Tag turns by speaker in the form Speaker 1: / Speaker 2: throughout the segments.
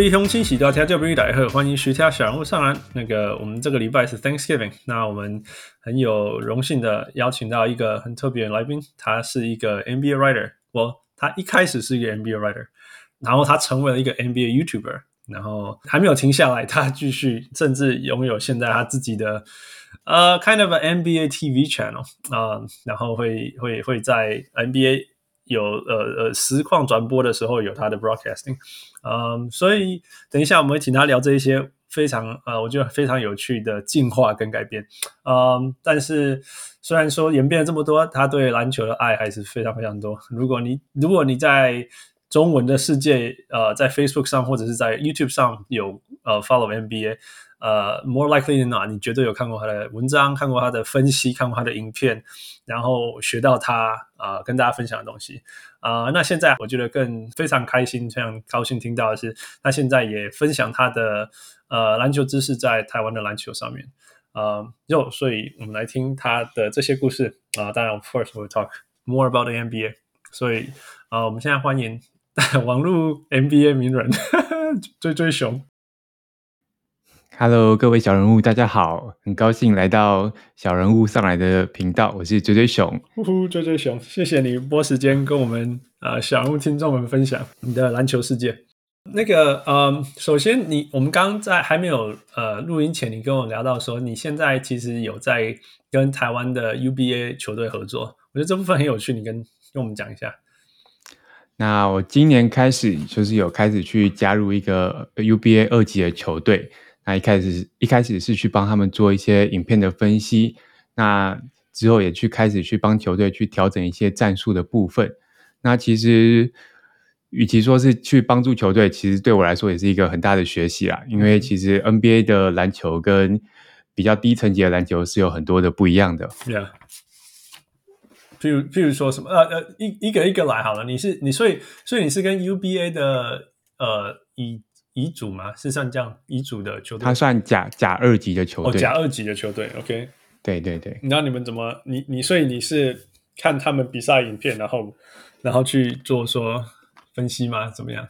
Speaker 1: 位乡亲喜多听众朋友大家好，欢迎徐家小人物上篮。那个，我们这个礼拜是 Thanksgiving，那我们很有荣幸的邀请到一个很特别的来宾，他是一个 NBA writer。我他一开始是一个 NBA writer，然后他成为了一个 NBA YouTuber，然后还没有停下来，他继续甚至拥有现在他自己的呃、kind of an NBA TV channel 啊、然后会会会在 NBA 有呃呃实况转播的时候有他的 broadcasting，嗯、所以等一下我们会请他聊这一些非常呃我觉得非常有趣的进化跟改变，嗯、但是。虽然说演变了这么多，他对篮球的爱还是非常非常多。如果你如果你在中文的世界，呃，在 Facebook 上或者是在 YouTube 上有呃 follow NBA，呃，more likely than not，你绝对有看过他的文章，看过他的分析，看过他的影片，然后学到他啊、呃、跟大家分享的东西啊、呃。那现在我觉得更非常开心，非常高兴听到的是，他现在也分享他的呃篮球知识在台湾的篮球上面。呃，就所以我们来听他的这些故事啊、呃。当然，of course we talk more about the NBA。所以啊、呃，我们现在欢迎 网络 NBA 名人追追熊。
Speaker 2: Hello，各位小人物，大家好，很高兴来到小人物上来的频道，我是追追熊。
Speaker 1: 呼呼，追追熊，谢谢你拨时间跟我们呃小人物听众们分享你的篮球世界。那个，呃，首先你，我们刚刚在还没有呃录音前，你跟我聊到说，你现在其实有在跟台湾的 UBA 球队合作，我觉得这部分很有趣，你跟跟我们讲一下。
Speaker 2: 那我今年开始就是有开始去加入一个 UBA 二级的球队，那一开始一开始是去帮他们做一些影片的分析，那之后也去开始去帮球队去调整一些战术的部分，那其实。与其说是去帮助球队，其实对我来说也是一个很大的学习啦。因为其实 NBA 的篮球跟比较低层级的篮球是有很多的不一样的。
Speaker 1: Yeah，譬如譬如说什么呃呃一一个一个来好了。你是你所以所以你是跟 UBA 的呃乙乙组吗？是像这样乙组的球队？
Speaker 2: 他算甲甲二级的球队。
Speaker 1: 哦，甲二级的球队。OK，
Speaker 2: 对对对。
Speaker 1: 那你们怎么你你所以你是看他们比赛影片，然后然后去做说。分析吗？怎么样？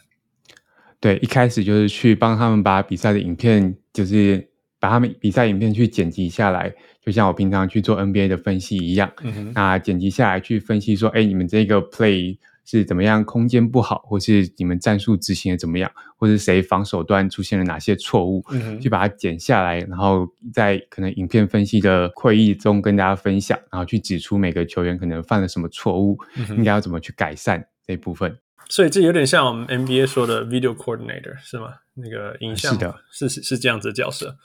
Speaker 2: 对，一开始就是去帮他们把比赛的影片，就是把他们比赛影片去剪辑下来，就像我平常去做 NBA 的分析一样。嗯哼。那剪辑下来去分析说，哎，你们这个 play 是怎么样？空间不好，或是你们战术执行的怎么样？或是谁防守端出现了哪些错误？嗯。去把它剪下来，然后在可能影片分析的会议中跟大家分享，然后去指出每个球员可能犯了什么错误，嗯。应该要怎么去改善这一部分。
Speaker 1: 所以这有点像我们 NBA 说的 video coordinator 是吗？那个影像
Speaker 2: 是的，
Speaker 1: 是是是这样子的角色。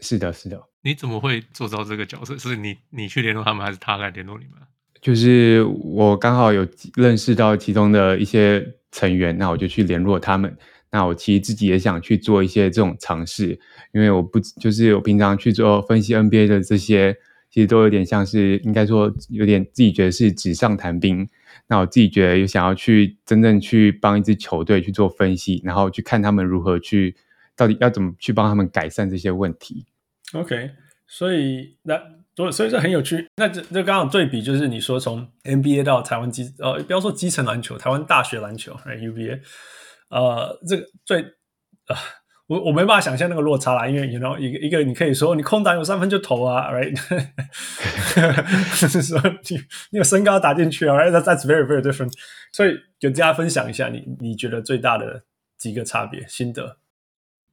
Speaker 2: 是的，是的。
Speaker 3: 你怎么会做到这个角色？是你你去联络他们，还是他来联络你们？
Speaker 2: 就是我刚好有认识到其中的一些成员，那我就去联络他们。那我其实自己也想去做一些这种尝试，因为我不就是我平常去做分析 NBA 的这些，其实都有点像是应该说有点自己觉得是纸上谈兵。那我自己觉得，有想要去真正去帮一支球队去做分析，然后去看他们如何去，到底要怎么去帮他们改善这些问题。
Speaker 1: OK，所以那所以所以这很有趣。那这这刚好对比，就是你说从 NBA 到台湾基呃，不要说基层篮球，台湾大学篮球，right, UBA，呃，这个最啊。我我没办法想象那个落差啦，因为 you know 一个一个你可以说你空档有三分就投啊，right？就 是说你你有身高打进去啊，Right？That's very very different。所以给大家分享一下你你觉得最大的几个差别心得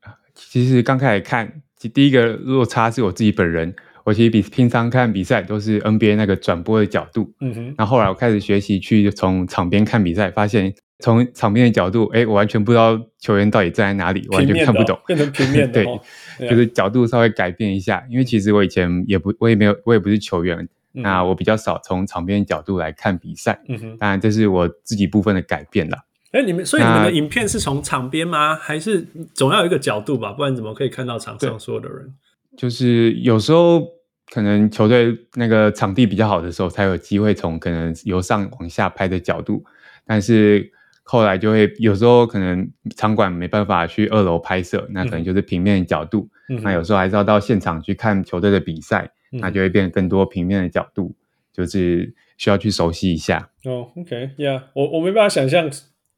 Speaker 1: 啊。
Speaker 2: 其实刚开始看，第一个落差是我自己本人，我其实比平常看比赛都是 NBA 那个转播的角度，嗯哼。那后后来我开始学习去从场边看比赛，发现。从场边的角度，哎，我完全不知道球员到底站在哪里，完全看不懂，
Speaker 1: 变成平面的，
Speaker 2: 对，就是角度稍微改变一下。因为其实我以前也不，我也没有，我也不是球员，嗯、那我比较少从场边角度来看比赛。嗯哼，当然这是我自己部分的改变了。
Speaker 1: 哎，你们所以你们的影片是从场边吗？还是总要有一个角度吧？不然怎么可以看到场上所有的人？
Speaker 2: 就是有时候可能球队那个场地比较好的时候，才有机会从可能由上往下拍的角度，但是。后来就会有时候可能场馆没办法去二楼拍摄，那可能就是平面的角度。嗯、那有时候还是要到现场去看球队的比赛，嗯、那就会变更多平面的角度，就是需要去熟悉一下。
Speaker 1: 哦，OK，Yeah，我我没办法想象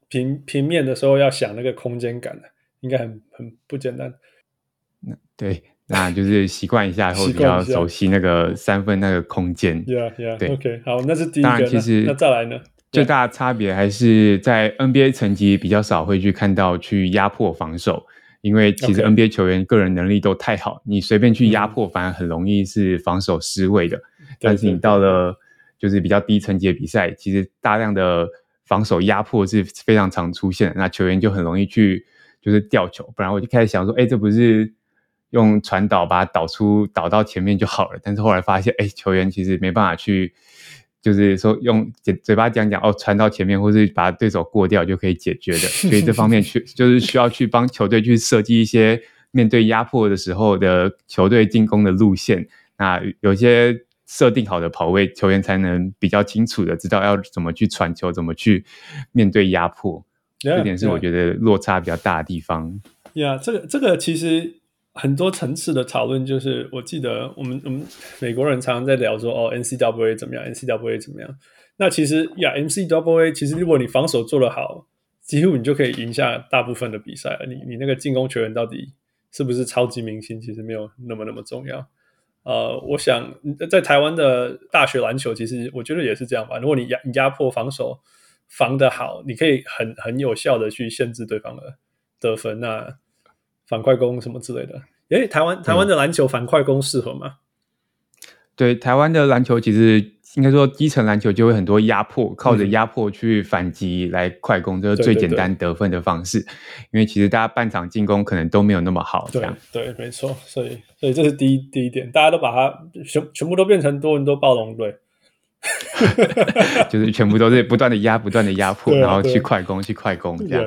Speaker 1: 平平面的时候要想那个空间感，应该很很不简单。
Speaker 2: 那对，那就是习惯一下 后比较熟悉那个三分那个空
Speaker 1: 间。
Speaker 2: 对
Speaker 1: ，OK，好，那是第一个。
Speaker 2: 当然，其实
Speaker 1: 那，再来呢？
Speaker 2: 最大的差别还是在 NBA 层级比较少会去看到去压迫防守，因为其实 NBA 球员个人能力都太好，你随便去压迫反而很容易是防守失位的。但是你到了就是比较低层级的比赛，其实大量的防守压迫是非常常出现的，那球员就很容易去就是掉球。不然我就开始想说，哎，这不是用传导把它导出导到前面就好了？但是后来发现，哎，球员其实没办法去。就是说用嘴嘴巴讲讲哦，传到前面，或是把对手过掉就可以解决的。所以这方面去就是需要去帮球队去设计一些面对压迫的时候的球队进攻的路线。那有些设定好的跑位，球员才能比较清楚的知道要怎么去传球，怎么去面对压迫。Yeah, 这点是我觉得落差比较大的地方。
Speaker 1: 呀，yeah, 这个这个其实。很多层次的讨论，就是我记得我们我们美国人常常在聊说哦，NCAA 怎么样，NCAA 怎么样？那其实呀，NCAA 其实如果你防守做得好，几乎你就可以赢下大部分的比赛了。你你那个进攻球员到底是不是超级明星，其实没有那么那么重要。呃，我想在台湾的大学篮球，其实我觉得也是这样吧。如果你压压迫防守防得好，你可以很很有效的去限制对方的得分。那反快攻什么之类的，诶，台湾台湾的篮球反快攻适合吗？
Speaker 2: 对，台湾的篮球其实应该说基层篮球就会很多压迫，靠着压迫去反击来快攻，这是最简单得分的方式。对对对，因为其实大家半场进攻可能都没有那么好，这样。
Speaker 1: 对，对，没错。所以，所以这是第一第一点，大家都把它全全部都变成多伦多暴龙队，
Speaker 2: 就是全部都是不断的压，不断的压迫，然后去快攻，去快攻，
Speaker 1: 这样。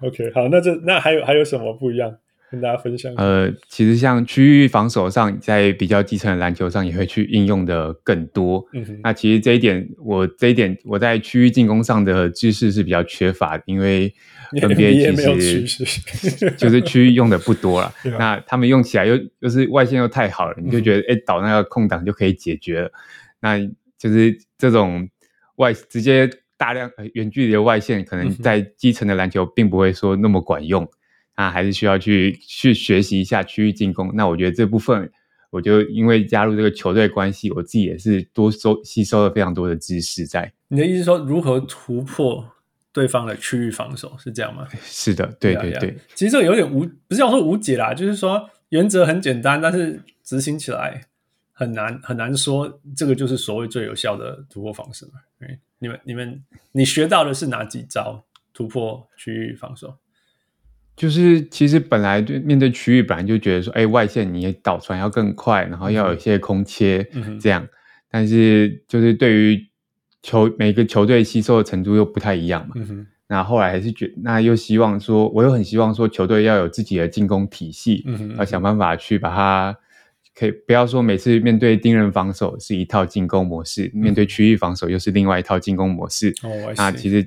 Speaker 1: ，OK，好，那这那还有还有什么不一样？跟大家分享。
Speaker 2: 呃，其实像区域防守上，在比较基层的篮球上也会去应用的更多。那其实这一点，我这一点我在区域进攻上的知识是比较缺乏的，因为 NBA 其实就是区域用的不多了。那他们用起来又又是外线又太好了，你就觉得哎、嗯哼，导那个空档就可以解决了。那就是这种外直接大量远距离的外线，可能在基层的篮球并不会说那么管用。那还是需要去去学习一下区域进攻。那我觉得这部分，我就因为加入这个球队关系，我自己也是多收吸收了非常多的知识在。
Speaker 1: 你的意思说，如何突破对方的区域防守是这样吗？
Speaker 2: 是的，对对对。
Speaker 1: 其实这个有点无，不是要说无解啦，就是说原则很简单，但是执行起来很难很难说。这个就是所谓最有效的突破方式嘛？你们你们你学到的是哪几招突破区域防守？
Speaker 2: 就是其实本来对面对区域，本来就觉得说，哎，外线你导传要更快，然后要有一些空切，这样。但是就是对于球每个球队吸收的程度又不太一样嘛。嗯、那后来还是觉，那又希望说，我又很希望说，球队要有自己的进攻体系，要想办法去把它，可以不要说每次面对盯人防守是一套进攻模式，嗯、面对区域防守又是另外一套进攻模式。哦，那其实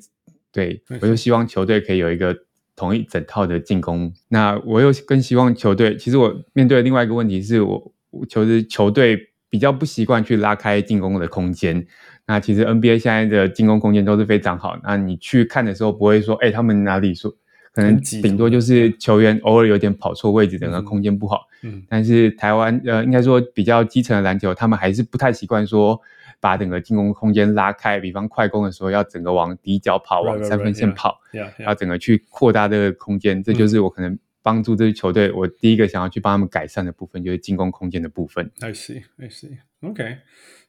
Speaker 2: 对，我就希望球队可以有一个。同一整套的进攻，那我又更希望球队。其实我面对的另外一个问题是我，我球队球队比较不习惯去拉开进攻的空间。那其实 NBA 现在的进攻空间都是非常好。那你去看的时候，不会说，哎、欸，他们哪里说，可能顶多就是球员偶尔有点跑错位置，整个空间不好。嗯，但是台湾呃，应该说比较基层的篮球，他们还是不太习惯说。把整个进攻空间拉开，比方快攻的时候要整个往底角跑，往三分线跑，要整个去扩大这个空间，这就是我可能帮助这支球队，我第一个想要去帮他们改善的部分，就是进攻空间的部分。
Speaker 1: I see, I see. OK，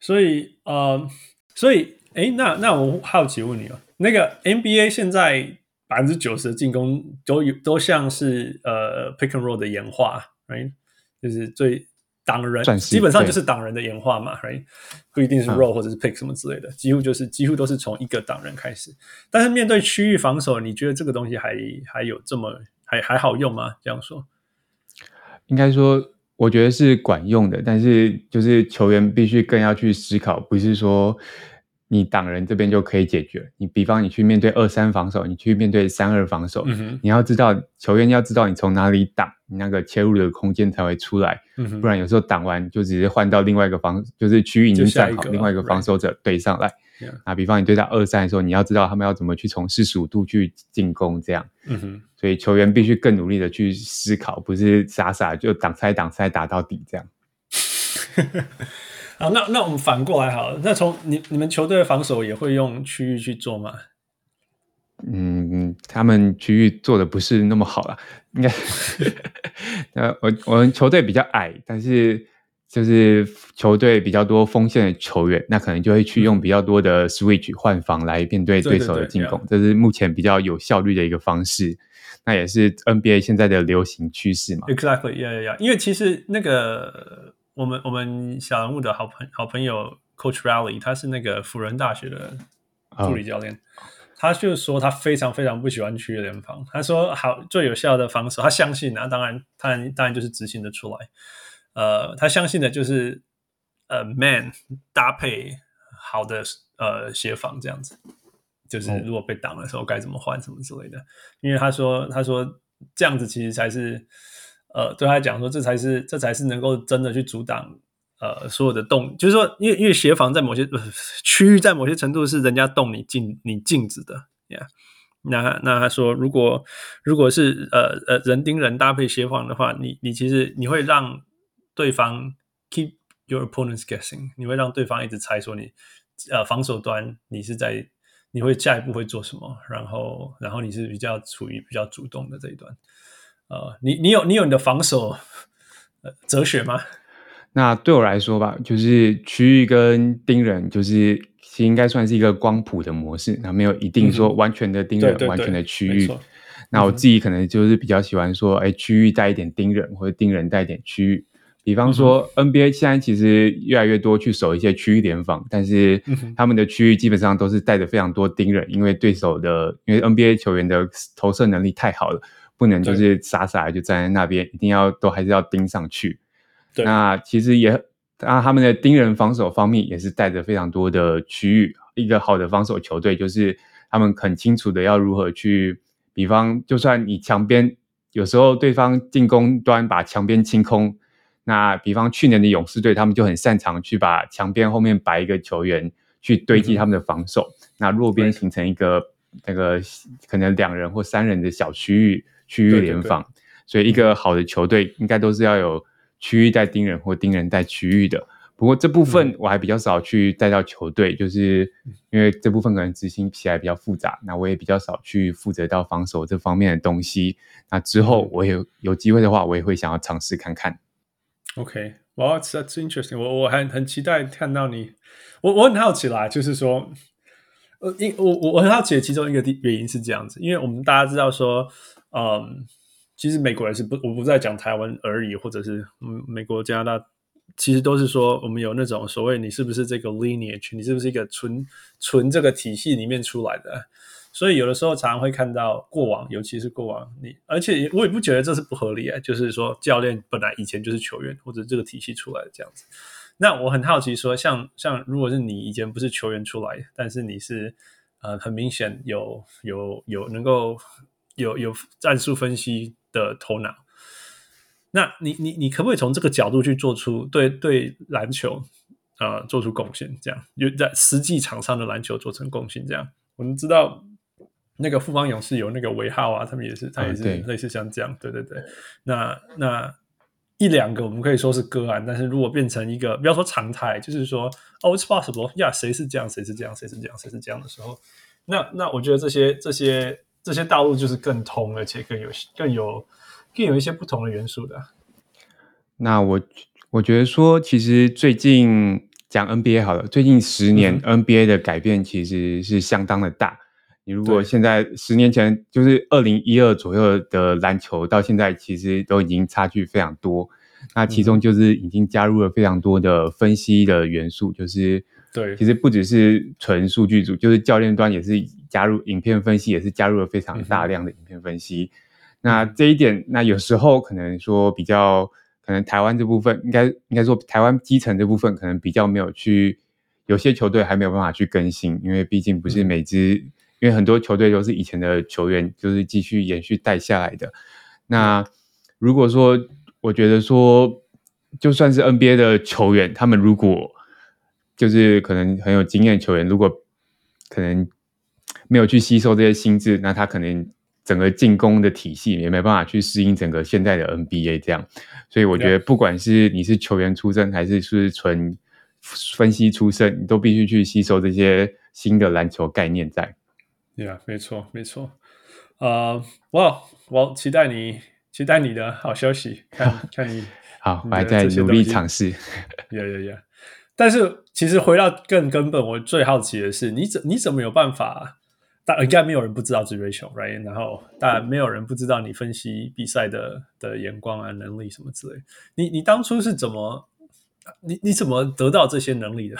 Speaker 1: 所以呃，所以哎，那那我好奇问你哦，那个 NBA 现在百分之九十的进攻都有都像是呃 pick and roll 的演化，right？就是最挡人，基本上就是挡人的演化嘛，right？不一定是 roll 或者是 pick 什么之类的，嗯、几乎就是几乎都是从一个挡人开始。但是面对区域防守，你觉得这个东西还还有这么还还好用吗？这样说，
Speaker 2: 应该说，我觉得是管用的，但是就是球员必须更要去思考，不是说。你挡人这边就可以解决。你比方你去面对二三防守，你去面对三二防守，嗯、你要知道球员要知道你从哪里挡，你那个切入的空间才会出来。嗯、不然有时候挡完就直接换到另外一个防，就是区域已经站好，另外一个防守者对上来。啊，比方你对到二三的时候，你要知道他们要怎么去从四十五度去进攻，这样。嗯哼。所以球员必须更努力的去思考，不是傻傻就挡拆挡拆打到底这样。
Speaker 1: 好，那那我们反过来好了。那从你你们球队的防守也会用区域去做吗？
Speaker 2: 嗯，他们区域做的不是那么好了，应该。呃，我我们球队比较矮，但是就是球队比较多锋线的球员，那可能就会去用比较多的 switch 换防来面对对手的进攻，对对对，这是目前比较有效率的一个方式。那也是 NBA 现在的流行趋势嘛
Speaker 1: ？Exactly, yeah, yeah, yeah. 因为其实那个。我们我们小人物的好朋好朋友 Coach Riley，他是那个辅仁大学的助理教练，oh. 他就说他非常非常不喜欢区域联防。他说好最有效的防守，他相信啊，当然他当然就是执行的出来。呃，他相信的就是呃 man 搭配好的呃协防这样子，就是如果被挡的时候该怎么换什么之类的。因为他说他说这样子其实才是。呃，对他讲说，这才是这才是能够真的去阻挡呃所有的动，就是说，因为因为协防在某些、呃、区域，在某些程度是人家动你禁你禁止的，yeah。那那他说，如果如果是呃呃人盯人搭配协防的话，你你其实你会让对方 keep your opponents guessing，你会让对方一直猜说你呃防守端你是在你会下一步会做什么，然后然后你是比较处于比较主动的这一端。呃，你你有你有你的防守哲学吗？
Speaker 2: 那对我来说吧，就是区域跟盯人，就是其实应该算是一个光谱的模式，那没有一定说完全的盯人，嗯、完全的区域。那我自己可能就是比较喜欢说，哎、嗯，区域带一点盯人，或者盯人带一点区域。比方说 NBA 现在其实越来越多去守一些区域联防，但是他们的区域基本上都是带着非常多盯人，因为对手的因为 NBA 球员的投射能力太好了。不能就是傻傻的就站在那边，一定要都还是要盯上去。那其实也，啊，他们的盯人防守方面也是带着非常多的区域。一个好的防守球队就是他们很清楚的要如何去，比方就算你墙边有时候对方进攻端把墙边清空，那比方去年的勇士队他们就很擅长去把墙边后面摆一个球员去堆积他们的防守，嗯、那弱边形成一个那个可能两人或三人的小区域。区域联防，对对对，所以一个好的球队应该都是要有区域带盯人或盯人带区域的。不过这部分我还比较少去带到球队，嗯、就是因为这部分可能执行起来比较复杂，那我也比较少去负责到防守这方面的东西。那之后我有有机会的话，我也会想要尝试看看。
Speaker 1: OK，Well, that's interesting 我。我我还很期待看到你。我我很好奇啦，就是说，呃，因我我我很好奇的其中一个原因是这样子，因为我们大家知道说。嗯，其实美国人是不，我不在讲台湾而已，或者是，美国、加拿大，其实都是说我们有那种所谓你是不是这个 lineage，你是不是一个纯纯这个体系里面出来的，所以有的时候常常会看到过往，尤其是过往你，而且我也不觉得这是不合理啊，就是说教练本来以前就是球员或者这个体系出来的这样子。那我很好奇说，像像如果是你以前不是球员出来，但是你是呃很明显有有有能够。有有战术分析的头脑，那你你你可不可以从这个角度去做出对对篮球啊、呃、做出贡献？这样有在实际场上的篮球做成贡献？这样我们知道那个富邦勇士有那个尾号啊，他们也是他也是类似像这样，对对对。那那一两个我们可以说是个案，但是如果变成一个不要说常态，就是说哦，it's possible 呀，谁是这样，谁是这样，谁是这样，谁是这样的时候，那那我觉得这些这些。这些道路就是更通，而且更有、更有、更有一些不同的元素的。
Speaker 2: 那我我觉得说，其实最近讲 NBA 好了，最近十年 NBA 的改变其实是相当的大。你如果现在十年前就是二零一二左右的篮球，到现在其实都已经差距非常多。那其中就是已经加入了非常多的分析的元素，就是
Speaker 1: 对，
Speaker 2: 其实不只是纯数据组，就是教练端也是加入影片分析，也是加入了非常大量的影片分析。嗯、那这一点，那有时候可能说比较，可能台湾这部分应该应该说台湾基层这部分可能比较没有去，有些球队还没有办法去更新，因为毕竟不是每支，嗯、因为很多球队都是以前的球员，就是继续延续带下来的。那如果说，我觉得说，就算是 NBA 的球员，他们如果就是可能很有经验的球员，如果可能没有去吸收这些心智，那他可能整个进攻的体系也没办法去适应整个现在的 NBA 这样。所以我觉得，不管是你是球员出身，还是是纯分析出身，你都必须去吸收这些新的篮球概念在。
Speaker 1: 对啊，没错，没错。啊，哇，我期待你。期待你的好消息，看 看你
Speaker 2: 好，我还在努力尝试。
Speaker 1: 呀呀呀！但是其实回到更根本，我最好奇的是，你怎你怎么有办法？但应该没有人不知道 Rachel，right？然后当然没有人不知道你分析比赛的的眼光啊、能力什么之类。你你当初是怎么？你你怎么得到这些能力的？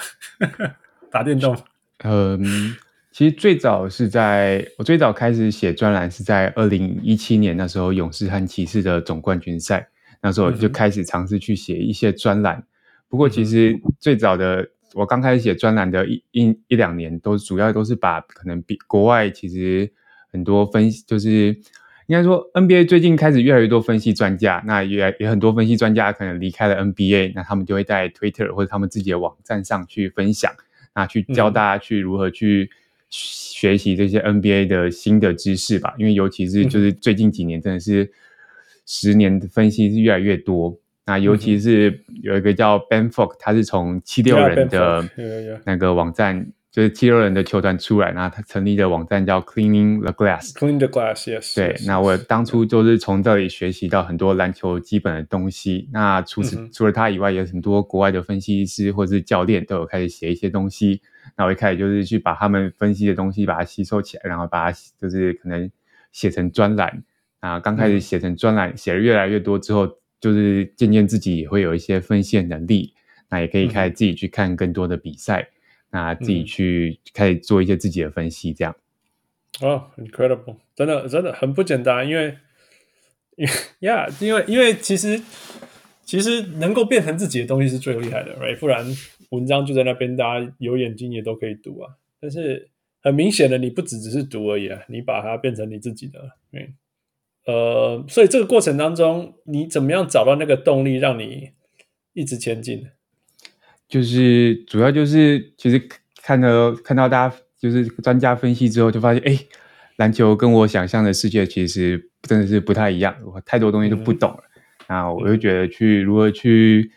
Speaker 1: 打电动？
Speaker 2: 嗯。其实最早是在我最早开始写专栏是在二零一七年，那时候勇士和骑士的总冠军赛，那时候就开始尝试去写一些专栏。不过其实最早的我刚开始写专栏的一一一两年，都主要都是把可能比国外其实很多分析，就是应该说 NBA 最近开始越来越多分析专家，那也也很多分析专家可能离开了 NBA，那他们就会在 Twitter 或者他们自己的网站上去分享，那去教大家去如何去。学习这些 NBA 的新的知识吧，因为尤其是就是最近几年，真的是十年的分析是越来越多。嗯、那尤其是有一个叫 Ben Falk，他是从七六人的那个网站。就是七六人的球团出来，然后他成立的网站叫 Cleaning the Glass，Clean
Speaker 1: the Glass，Yes。
Speaker 2: 对，那我当初就是从这里学习到很多篮球基本的东西。那除此、嗯、除了他以外，有很多国外的分析师或者是教练都有开始写一些东西。那我一开始就是去把他们分析的东西把它吸收起来，然后把它就是可能写成专栏。啊，刚开始写成专栏，写的越来越多之后，就是渐渐自己也会有一些分析的能力。那也可以开始自己去看更多的比赛。嗯那自己去开始做一些自己的分析，这样。
Speaker 1: 哦、oh，incredible，真的真的很不简单，因为，因为呀，因为因为其实其实能够变成自己的东西是最厉害的，right？不然文章就在那边，大家有眼睛也都可以读啊。但是很明显的，你不只只是读而已啊，你把它变成你自己的，对。呃，所以这个过程当中，你怎么样找到那个动力，让你一直前进？
Speaker 2: 就是主要就是，其实看到看到大家就是专家分析之后，就发现，哎，篮球跟我想象的世界其实真的是不太一样，我太多东西都不懂了。然后我就觉得去如何去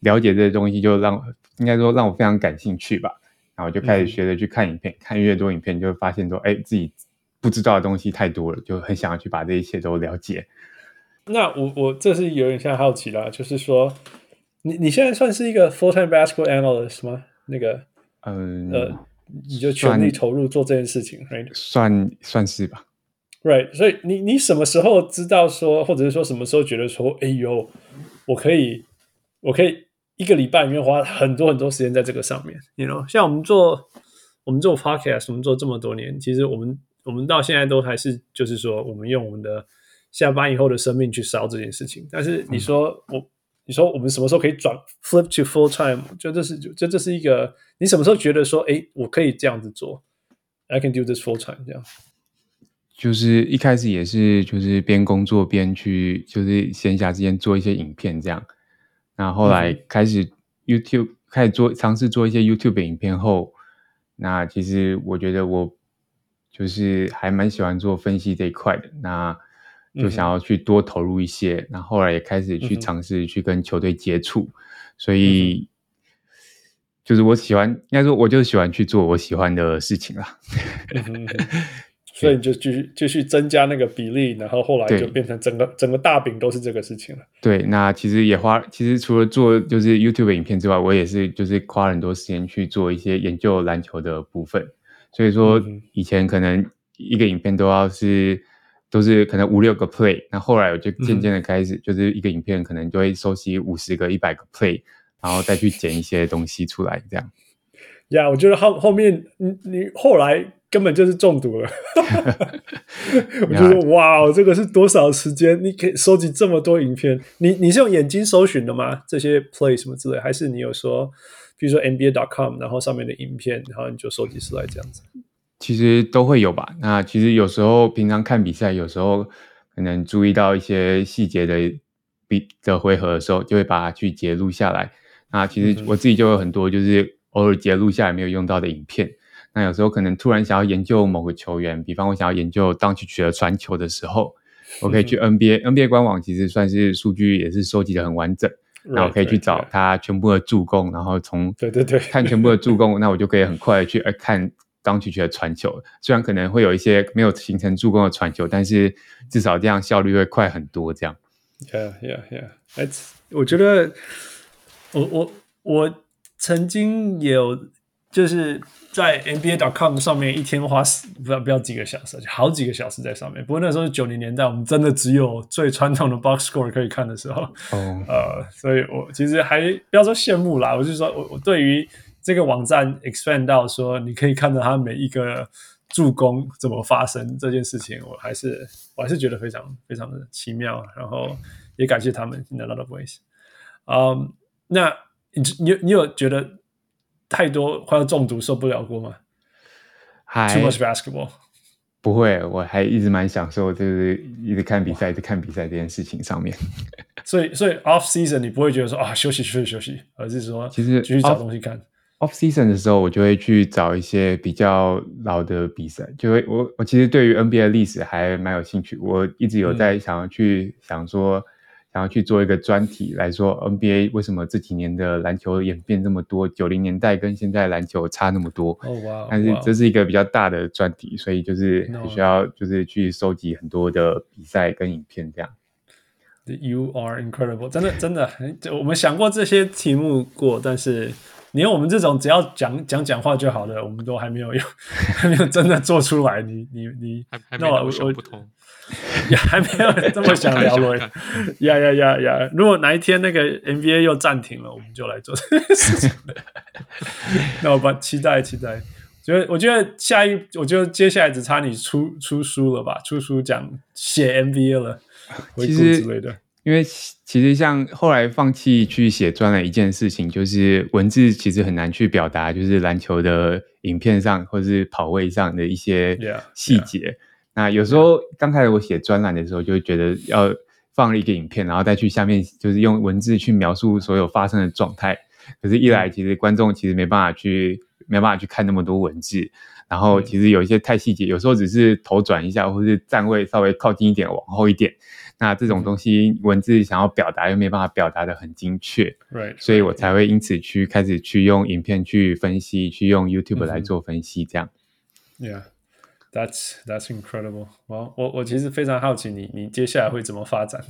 Speaker 2: 了解这些东西，就让应该说让我非常感兴趣吧。然后就开始学着去看影片，看越多影片，就会发现说，哎，自己不知道的东西太多了，就很想要去把这一切都了解。
Speaker 1: 那我我这是有点像好奇啦，就是说。你你现在算是一个 full time basketball analyst 吗？那个，嗯，呃，你就全力投入做这件事情，right？
Speaker 2: 算算是吧
Speaker 1: ，right？所以你你什么时候知道说，或者是说什么时候觉得说，哎呦，我可以，我可以一个礼拜里面花很多很多时间在这个上面，you know？像我们做我们做 podcast，我们做这么多年，其实我们我们到现在都还是就是说，我们用我们的下班以后的生命去烧这件事情。但是你说我。嗯你说我们什么时候可以转 flip to full time？就这是就这是一个你什么时候觉得说，哎，我可以这样子做？I can do this full time 这样。
Speaker 2: 就是一开始也是就是边工作边去就是闲暇之间做一些影片这样，那后后来开始 YouTube、嗯、开始做尝试做一些 YouTube 影片后，那其实我觉得我就是还蛮喜欢做分析这一块的那。就想要去多投入一些，嗯、然后后来也开始去尝试去跟球队接触，嗯、所以就是我喜欢，应该说我就喜欢去做我喜欢的事情啦。
Speaker 1: 嗯、所以你就继续继续增加那个比例，然后后来就变成整个整个大饼都是这个事情了。
Speaker 2: 对，那其实也花，其实除了做就是 YouTube 影片之外，我也是就是花很多时间去做一些研究篮球的部分。所以说以前可能一个影片都要是。都是可能五六个 play，那后来我就渐渐的开始，就是一个影片可能就会收集五十个、一百个 play，然后再去剪一些东西出来，这样。
Speaker 1: 呀，yeah, 我觉得后后面你你后来根本就是中毒了，我就说哇，这个是多少时间？你可以收集这么多影片？你你是用眼睛搜寻的吗？这些 play 什么之类，还是你有说，比如说 NBA.com，然后上面的影片，然后你就收集出来这样子？
Speaker 2: 其实都会有吧。那其实有时候平常看比赛，有时候可能注意到一些细节的比的回合的时候，就会把它去截录下来。那其实我自己就有很多就是偶尔截录下来没有用到的影片。那有时候可能突然想要研究某个球员，比方我想要研究 Doncic 的传球的时候，我可以去 NBA NBA 官网，其实算是数据也是收集的很完整。那我可以去找他全部的助攻，然后从对对对看全部的助攻，那我就可以很快的去看。当曲曲的传球，虽然可能会有一些没有形成助攻的传球，但是至少这样效率会快很多。这样
Speaker 1: ，Yeah, yeah, yeah. It's, 我觉得我我我曾经有就是在 NBA.com 上面一天花不要不要几个小时，就好几个小时在上面。不过那时候是九零年代，我们真的只有最传统的 box score 可以看的时候。哦，呃，所以我其实还不要说羡慕啦，我就说我我对于。这个网站 expand 到说，你可以看到它每一个助攻怎么发生这件事情，我还是我还是觉得非常非常的奇妙，然后也感谢他们 in a lot of ways。嗯，那你你你有觉得太多快要中毒受不了过吗
Speaker 2: 还
Speaker 1: ？Too much basketball？
Speaker 2: 不会，我还一直蛮享受，就是一直看比赛，一直看比赛这件事情上面。
Speaker 1: 所以所以 off season 你不会觉得说啊休息休息休息，而是说其实继续找东西看。
Speaker 2: Off season 的时候，我就会去找一些比较老的比赛，就会我我其实对于 NBA 的历史还蛮有兴趣，我一直有在想要去、嗯、想说想要去做一个专题来说 NBA 为什么这几年的篮球演变这么多，九零年代跟现在篮球差那么多。哦哇！但是这是一个比较大的专题，所以就是需要就是去收集很多的比赛跟影片这样。
Speaker 1: You are incredible，真的真的，我们想过这些题目过，但是。你看我们这种只要讲讲讲话就好的，我们都还没有用，还没有真的做出来。你你你，那我我不通，也还没有这么想聊了。呀呀呀呀！如果哪一天那个 NBA 又暂停了，我们就来做这件事情。那我把期待期待，觉得我觉得下一，我觉得接下来只差你出出书了吧？出书讲写 NBA 了，回顾之类的。
Speaker 2: 因为其实像后来放弃去写专栏一件事情，就是文字其实很难去表达，就是篮球的影片上或者是跑位上的一些细节。Yeah, yeah. 那有时候刚开始我写专栏的时候，就会觉得要放了一个影片，然后再去下面就是用文字去描述所有发生的状态。可是，一来其实观众其实没办法去没办法去看那么多文字，然后其实有一些太细节，有时候只是头转一下，或是站位稍微靠近一点，往后一点。那这种东西文字想要表达又没办法表达的很精确
Speaker 1: ，Right,
Speaker 2: 所以我才会因此去开始去用影片去分析，去用 YouTube 来做分析，这样。
Speaker 1: Yeah, that's that's incredible. Well, 我我其实非常好奇你你接下来会怎么发展。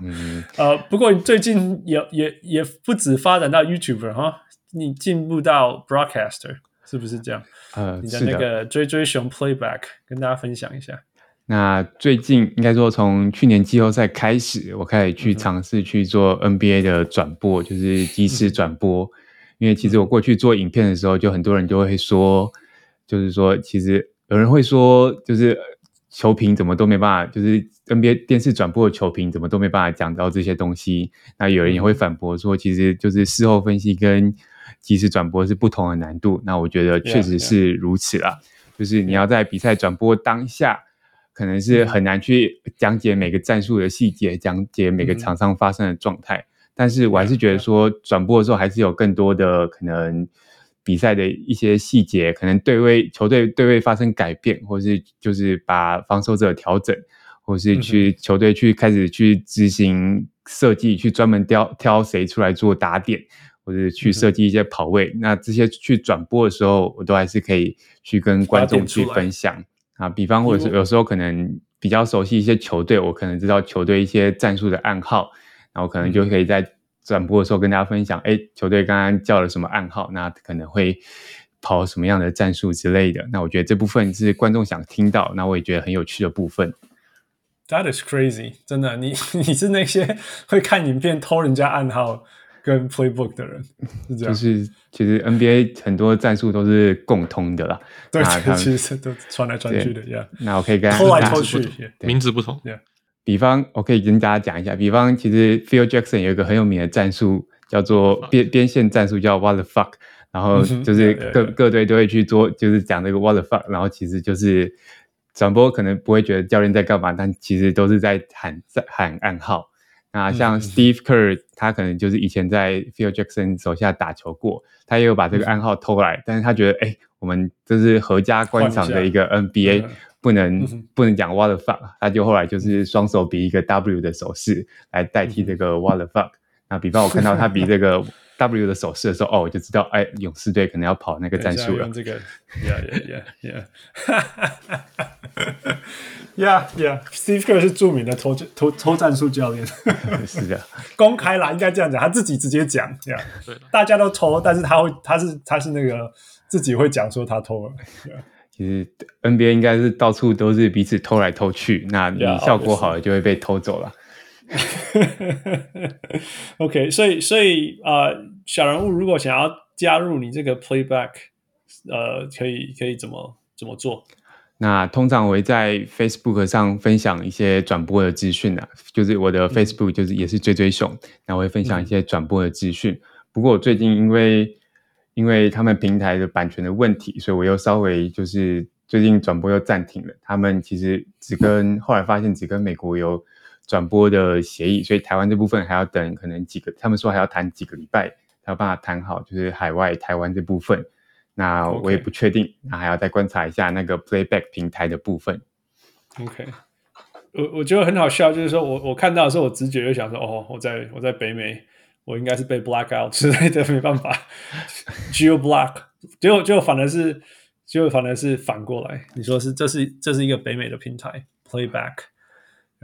Speaker 1: 嗯，呃，不过你最近也也也不止发展到 YouTuber 哈，你进步到 Broadcaster 是不是这样？呃，你的那个追追熊 Playback 跟大家分享一下。
Speaker 2: 那最近应该说，从去年季后赛开始，我开始去尝试去做 NBA 的转播，就是即时转播。因为其实我过去做影片的时候，就很多人就会说，就是说，其实有人会说，就是球评怎么都没办法，就是 NBA 电视转播的球评怎么都没办法讲到这些东西。那有人也会反驳说，其实就是事后分析跟即时转播是不同的难度。那我觉得确实是如此啦，就是你要在比赛转播当下。可能是很难去讲解每个战术的细节，讲解每个场上发生的状态。但是我还是觉得说，转播的时候还是有更多的可能，比赛的一些细节，可能对位球队对位发生改变，或是就是把防守者调整，或是去球队去开始去执行设计，去专门挑挑谁出来做打点，或者去设计一些跑位。那这些去转播的时候，我都还是可以去跟观众去分享。啊，比方或者是有时候可能比较熟悉一些球队，我可能知道球队一些战术的暗号，然后可能就可以在转播的时候跟大家分享，哎，球队刚刚叫了什么暗号，那可能会跑什么样的战术之类的。那我觉得这部分是观众想听到，那我也觉得很有趣的部分。
Speaker 1: That is crazy！真的，你 你是那些会看影片偷人家暗号跟 playbook 的人，是这样。
Speaker 2: 就是其实 NBA 很多战术都是共通的啦。
Speaker 1: 对，其实都传来传去的，Yeah。
Speaker 2: 那我可以跟
Speaker 1: 偷来偷去，
Speaker 3: 名字不同。
Speaker 2: 比方，我可以跟大家讲一下，比方其实 Phil Jackson 有一个很有名的战术，叫做边边线战术，叫 What the fuck。然后就是各各队都会去做，就是讲这个 What the fuck。然后其实就是。转播可能不会觉得教练在干嘛，但其实都是在喊在喊暗号。那像 Steve Kerr，他可能就是以前在 Phil Jackson 手下打球过，他也有把这个暗号偷来，但是他觉得，哎，我们这是合家观赏的一个 NBA，不能不能讲 What the fuck，他就后来就是双手比一个 W 的手势来代替这个 What the fuck。那比方我看到他比这个。W 的手势的时候，哦，我就知道，哎，勇士队可能要跑那个战术了。
Speaker 1: 用这个，Yeah Yeah Yeah Yeah Yeah Yeah，Steve Kerr 是著名的偷偷偷战术教练。
Speaker 2: 是的，
Speaker 1: 公开啦，应该这样讲，他自己直接讲，Yeah，大家都偷，但是他会，他是他是那个自己会讲说他偷了。Yeah.
Speaker 2: 其实 NBA 应该是到处都是彼此偷来偷去，那你效果好了就会被偷走了。
Speaker 1: OK，所以所以呃，小人物如果想要加入你这个 Playback，呃，可以可以怎么怎么做？
Speaker 2: 那通常我会在 Facebook 上分享一些转播的资讯啊，就是我的 Facebook 就是也是追追熊，那、嗯、我会分享一些转播的资讯。嗯、不过我最近因为因为他们平台的版权的问题，所以我又稍微就是最近转播又暂停了。他们其实只跟后来发现只跟美国有。转播的协议，所以台湾这部分还要等，可能几个，他们说还要谈几个礼拜才有办法谈好，就是海外台湾这部分，那我也不确定.那还要再观察一下那个 Playback 平台的部分。
Speaker 1: OK，我我觉得很好笑，就是说我我看到的时候，我直觉就想说，哦，我在我在北美，我应该是被 Black out 之类的，没办法，Geo Black，结果结果反而是结果反而是反过来，你说是这是这是一个北美的平台 Playback。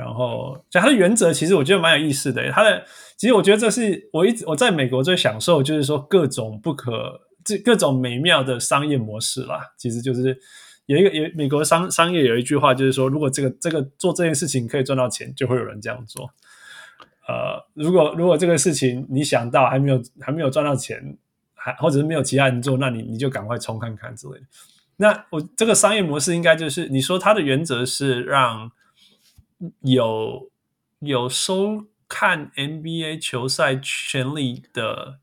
Speaker 1: 然后，就它的原则，其实我觉得蛮有意思的。它的其实我觉得这是我一直我在美国最享受，就是说各种不可这各种美妙的商业模式啦。其实就是有一个有美国商商业有一句话，就是说，如果这个这个做这件事情可以赚到钱，就会有人这样做。呃，如果如果这个事情你想到还没有还没有赚到钱，还或者是没有其他人做，那你你就赶快冲看看之类的。那我这个商业模式应该就是你说它的原则是让。有有收看 NBA 球赛权利的，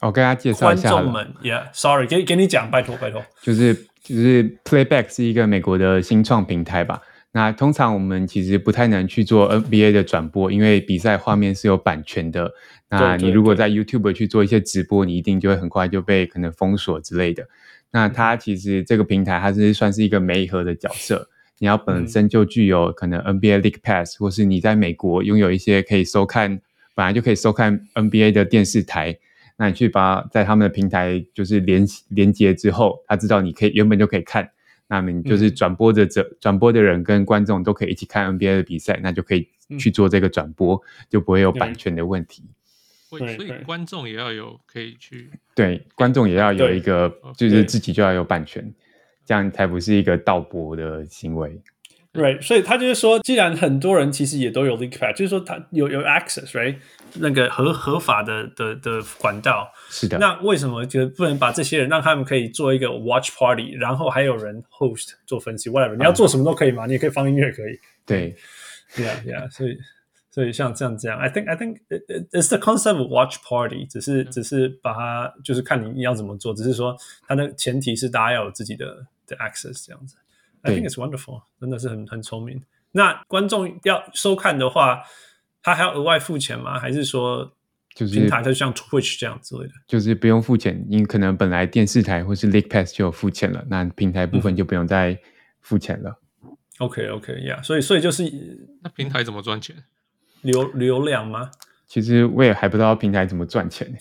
Speaker 2: 我跟大家介绍一下
Speaker 1: 观众们，Yeah，Sorry，给给你讲，拜托拜托，
Speaker 2: 就是就是 Playback 是一个美国的新创平台吧。那通常我们其实不太能去做 NBA 的转播，因为比赛画面是有版权的。那你如果在 YouTube 去做一些直播，你一定就会很快就被可能封锁之类的。那它其实这个平台它是算是一个媒合的角色。你要本身就具有可能 NBA League Pass，或是你在美国拥有一些可以收看，本来就可以收看 NBA 的电视台，那你去把在他们的平台就是连连接之后，他知道你可以原本就可以看，那么你就是转播的者转播的人跟观众都可以一起看 NBA 的比赛，那就可以去做这个转播，就不会有版权的问题。
Speaker 3: 所以观众也要有可以去，
Speaker 2: 对，观众也要有一个，就是自己就要有版权。这样才不是一个盗播的行为
Speaker 1: ，right？所以他就是说，既然很多人其实也都有 league pass，就是说他有有 access，right？那个合合法的的的管道，
Speaker 2: 是的。
Speaker 1: 那为什么就不能把这些人让他们可以做一个 watch party，然后还有人 host 做分析，whatever？你要做什么都可以嘛，嗯、你也可以放音乐，可以。
Speaker 2: 对
Speaker 1: ，yeah yeah。所以所以像这样这样，I think I think it, it's the concept of watch party，只是只是把它就是看你你要怎么做，只是说它的前提是大家要有自己的。的 access 这样子，I think it's wonderful，真的是很很聪明。那观众要收看的话，他还要额外付钱吗？还是说，就是平台就像 Twitch 这样之类的？
Speaker 2: 就是不用付钱，你可能本来电视台或是 League Pass 就有付钱了，那平台部分就不用再付钱了。
Speaker 1: 嗯、OK OK，Yeah，、okay, 所以所以就是
Speaker 3: 那平台怎么赚钱？
Speaker 1: 流流量吗？
Speaker 2: 其实我也还不知道平台怎么赚钱。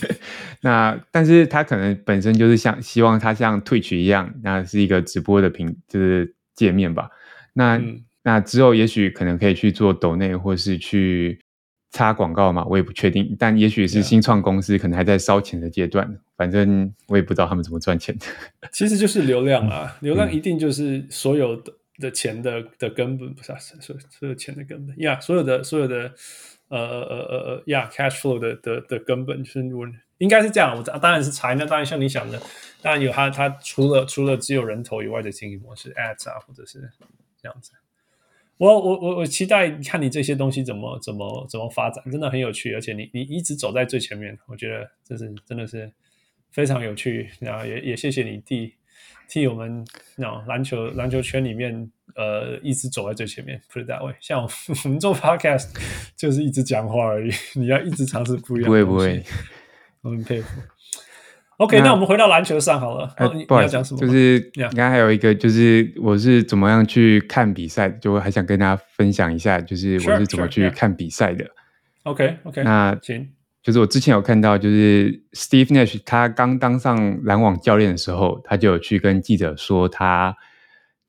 Speaker 2: 那但是他可能本身就是像希望他像 Twitch 一样，那是一个直播的平就是界面吧。那、嗯、那之后也许可能可以去做抖内或是去插广告嘛，我也不确定。但也许是新创公司可能还在烧钱的阶段，反正我也不知道他们怎么赚钱的。
Speaker 1: 其实就是流量啊，流量一定就是所有的的钱的的根本不是所所有钱的根本呀，yeah, 所有的所有的呃呃呃呃呃，呀，cash flow 的的的根本是我应该是这样，我当然是财，那当然像你想的，当然有它它除了除了只有人头以外的经营模式，ads 啊，或者是这样子。我我我我期待看你这些东西怎么怎么怎么发展，真的很有趣，而且你你一直走在最前面，我觉得这是真的是非常有趣。然后也也谢谢你替替我们那篮球篮球圈里面呃一直走在最前面，put it that way。像我们做 podcast 就是一直讲话而已，你要一直尝试不一样。
Speaker 2: 不会不会，
Speaker 1: 我很佩服。OK，那，那我们回到篮球上好了。
Speaker 2: 呃、不好意思，就是刚刚还有一个，就是我是怎么样去看比赛，就还想跟大家分享一下，就是我是怎么去看比赛的。
Speaker 1: OK OK，
Speaker 2: 那行，就是我之前有看到，就是 Steve Nash 他刚当上篮网教练的时候，他就有去跟记者说他，他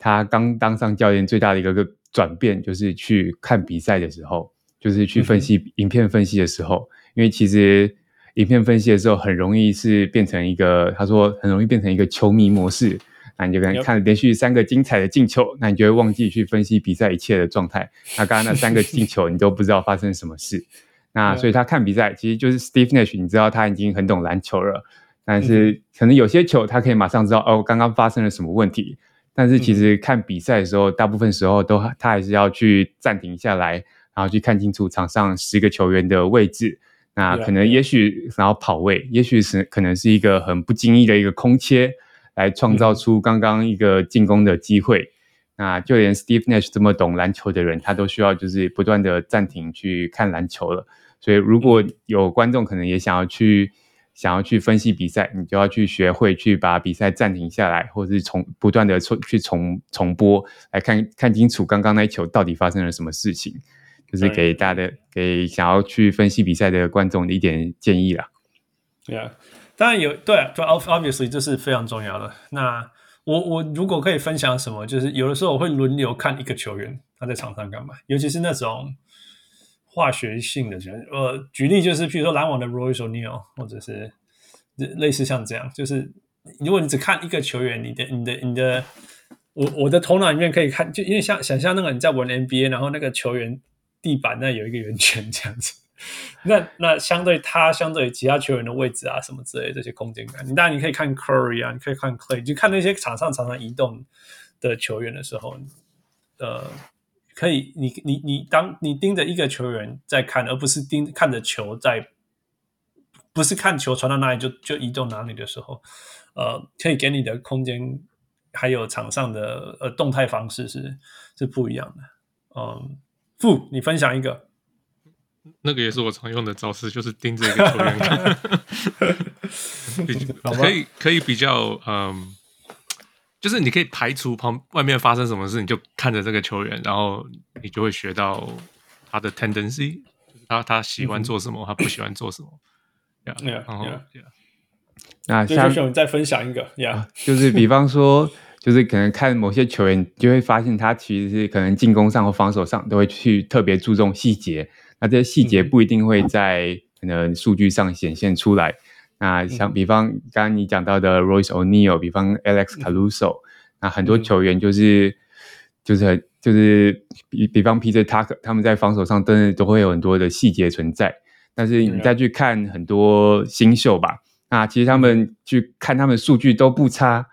Speaker 2: 他刚当上教练最大的一个个转变，就是去看比赛的时候，就是去分析影片分析的时候，嗯、因为其实。影片分析的时候，很容易是变成一个，他说很容易变成一个球迷模式，那你就可能看连续三个精彩的进球，那你就会忘记去分析比赛一切的状态。那刚刚那三个进球，你都不知道发生什么事。那所以他看比赛，其实就是 Steve Nash，你知道他已经很懂篮球了，但是可能有些球他可以马上知道哦，刚刚发生了什么问题。但是其实看比赛的时候，大部分时候都他还是要去暂停下来，然后去看清楚场上十个球员的位置。那可能也许然后跑位.也许是可能是一个很不经意的一个空切，来创造出刚刚一个进攻的机会。Mm. 那就连 Steve Nash 这么懂篮球的人，他都需要就是不断的暂停去看篮球了。所以如果有观众可能也想要去想要去分析比赛，你就要去学会去把比赛暂停下来，或者是重不断的重去重重播来看看清楚刚刚那一球到底发生了什么事情。就是给大家的，给想要去分析比赛的观众的一点建议啦。
Speaker 1: 对啊，当然有，对啊，就 obviously 这是非常重要的。那我我如果可以分享什么，就是有的时候我会轮流看一个球员他在场上干嘛，尤其是那种化学性的球员。呃，举例就是，譬如说篮网的 Royce O'Neal，或者是类似像这样，就是如果你只看一个球员，你的你的你的，我我的头脑里面可以看，就因为像想象那个你在玩 NBA，然后那个球员。地板那有一个圆圈这样子，那那相对他相对其他球员的位置啊什么之类的这些空间感，你当然你可以看 Curry 啊，你可以看 Clay，就看那些场上常常移动的球员的时候，呃，可以你你你当你盯着一个球员在看，而不是盯看着球在，不是看球传到哪里就就移动哪里的时候，呃，可以给你的空间还有场上的呃动态方式是是不一样的，嗯。傅，你分享一个，
Speaker 3: 那个也是我常用的招式，就是盯着一个球员看，可以可以比较，嗯，就是你可以排除旁外面发生什么事，你就看着这个球员，然后你就会学到他的 tendency，他他喜欢做什么，嗯、他不喜欢做什么，yeah,
Speaker 1: yeah, 然后
Speaker 3: yeah.
Speaker 1: yeah.
Speaker 2: 那下
Speaker 1: 面你再分享一个，yeah.
Speaker 2: 就是比方说。就是可能看某些球员，就会发现他其实是可能进攻上或防守上都会去特别注重细节。那这些细节不一定会在可能数据上显现出来。那像比方刚刚你讲到的 Royce O'Neal，比方 Alex Caruso，那很多球员就是就是很就是比比方 PJ Tucker，他们在防守上真的都会有很多的细节存在。但是你再去看很多新秀吧，那其实他们去看他们数据都不差。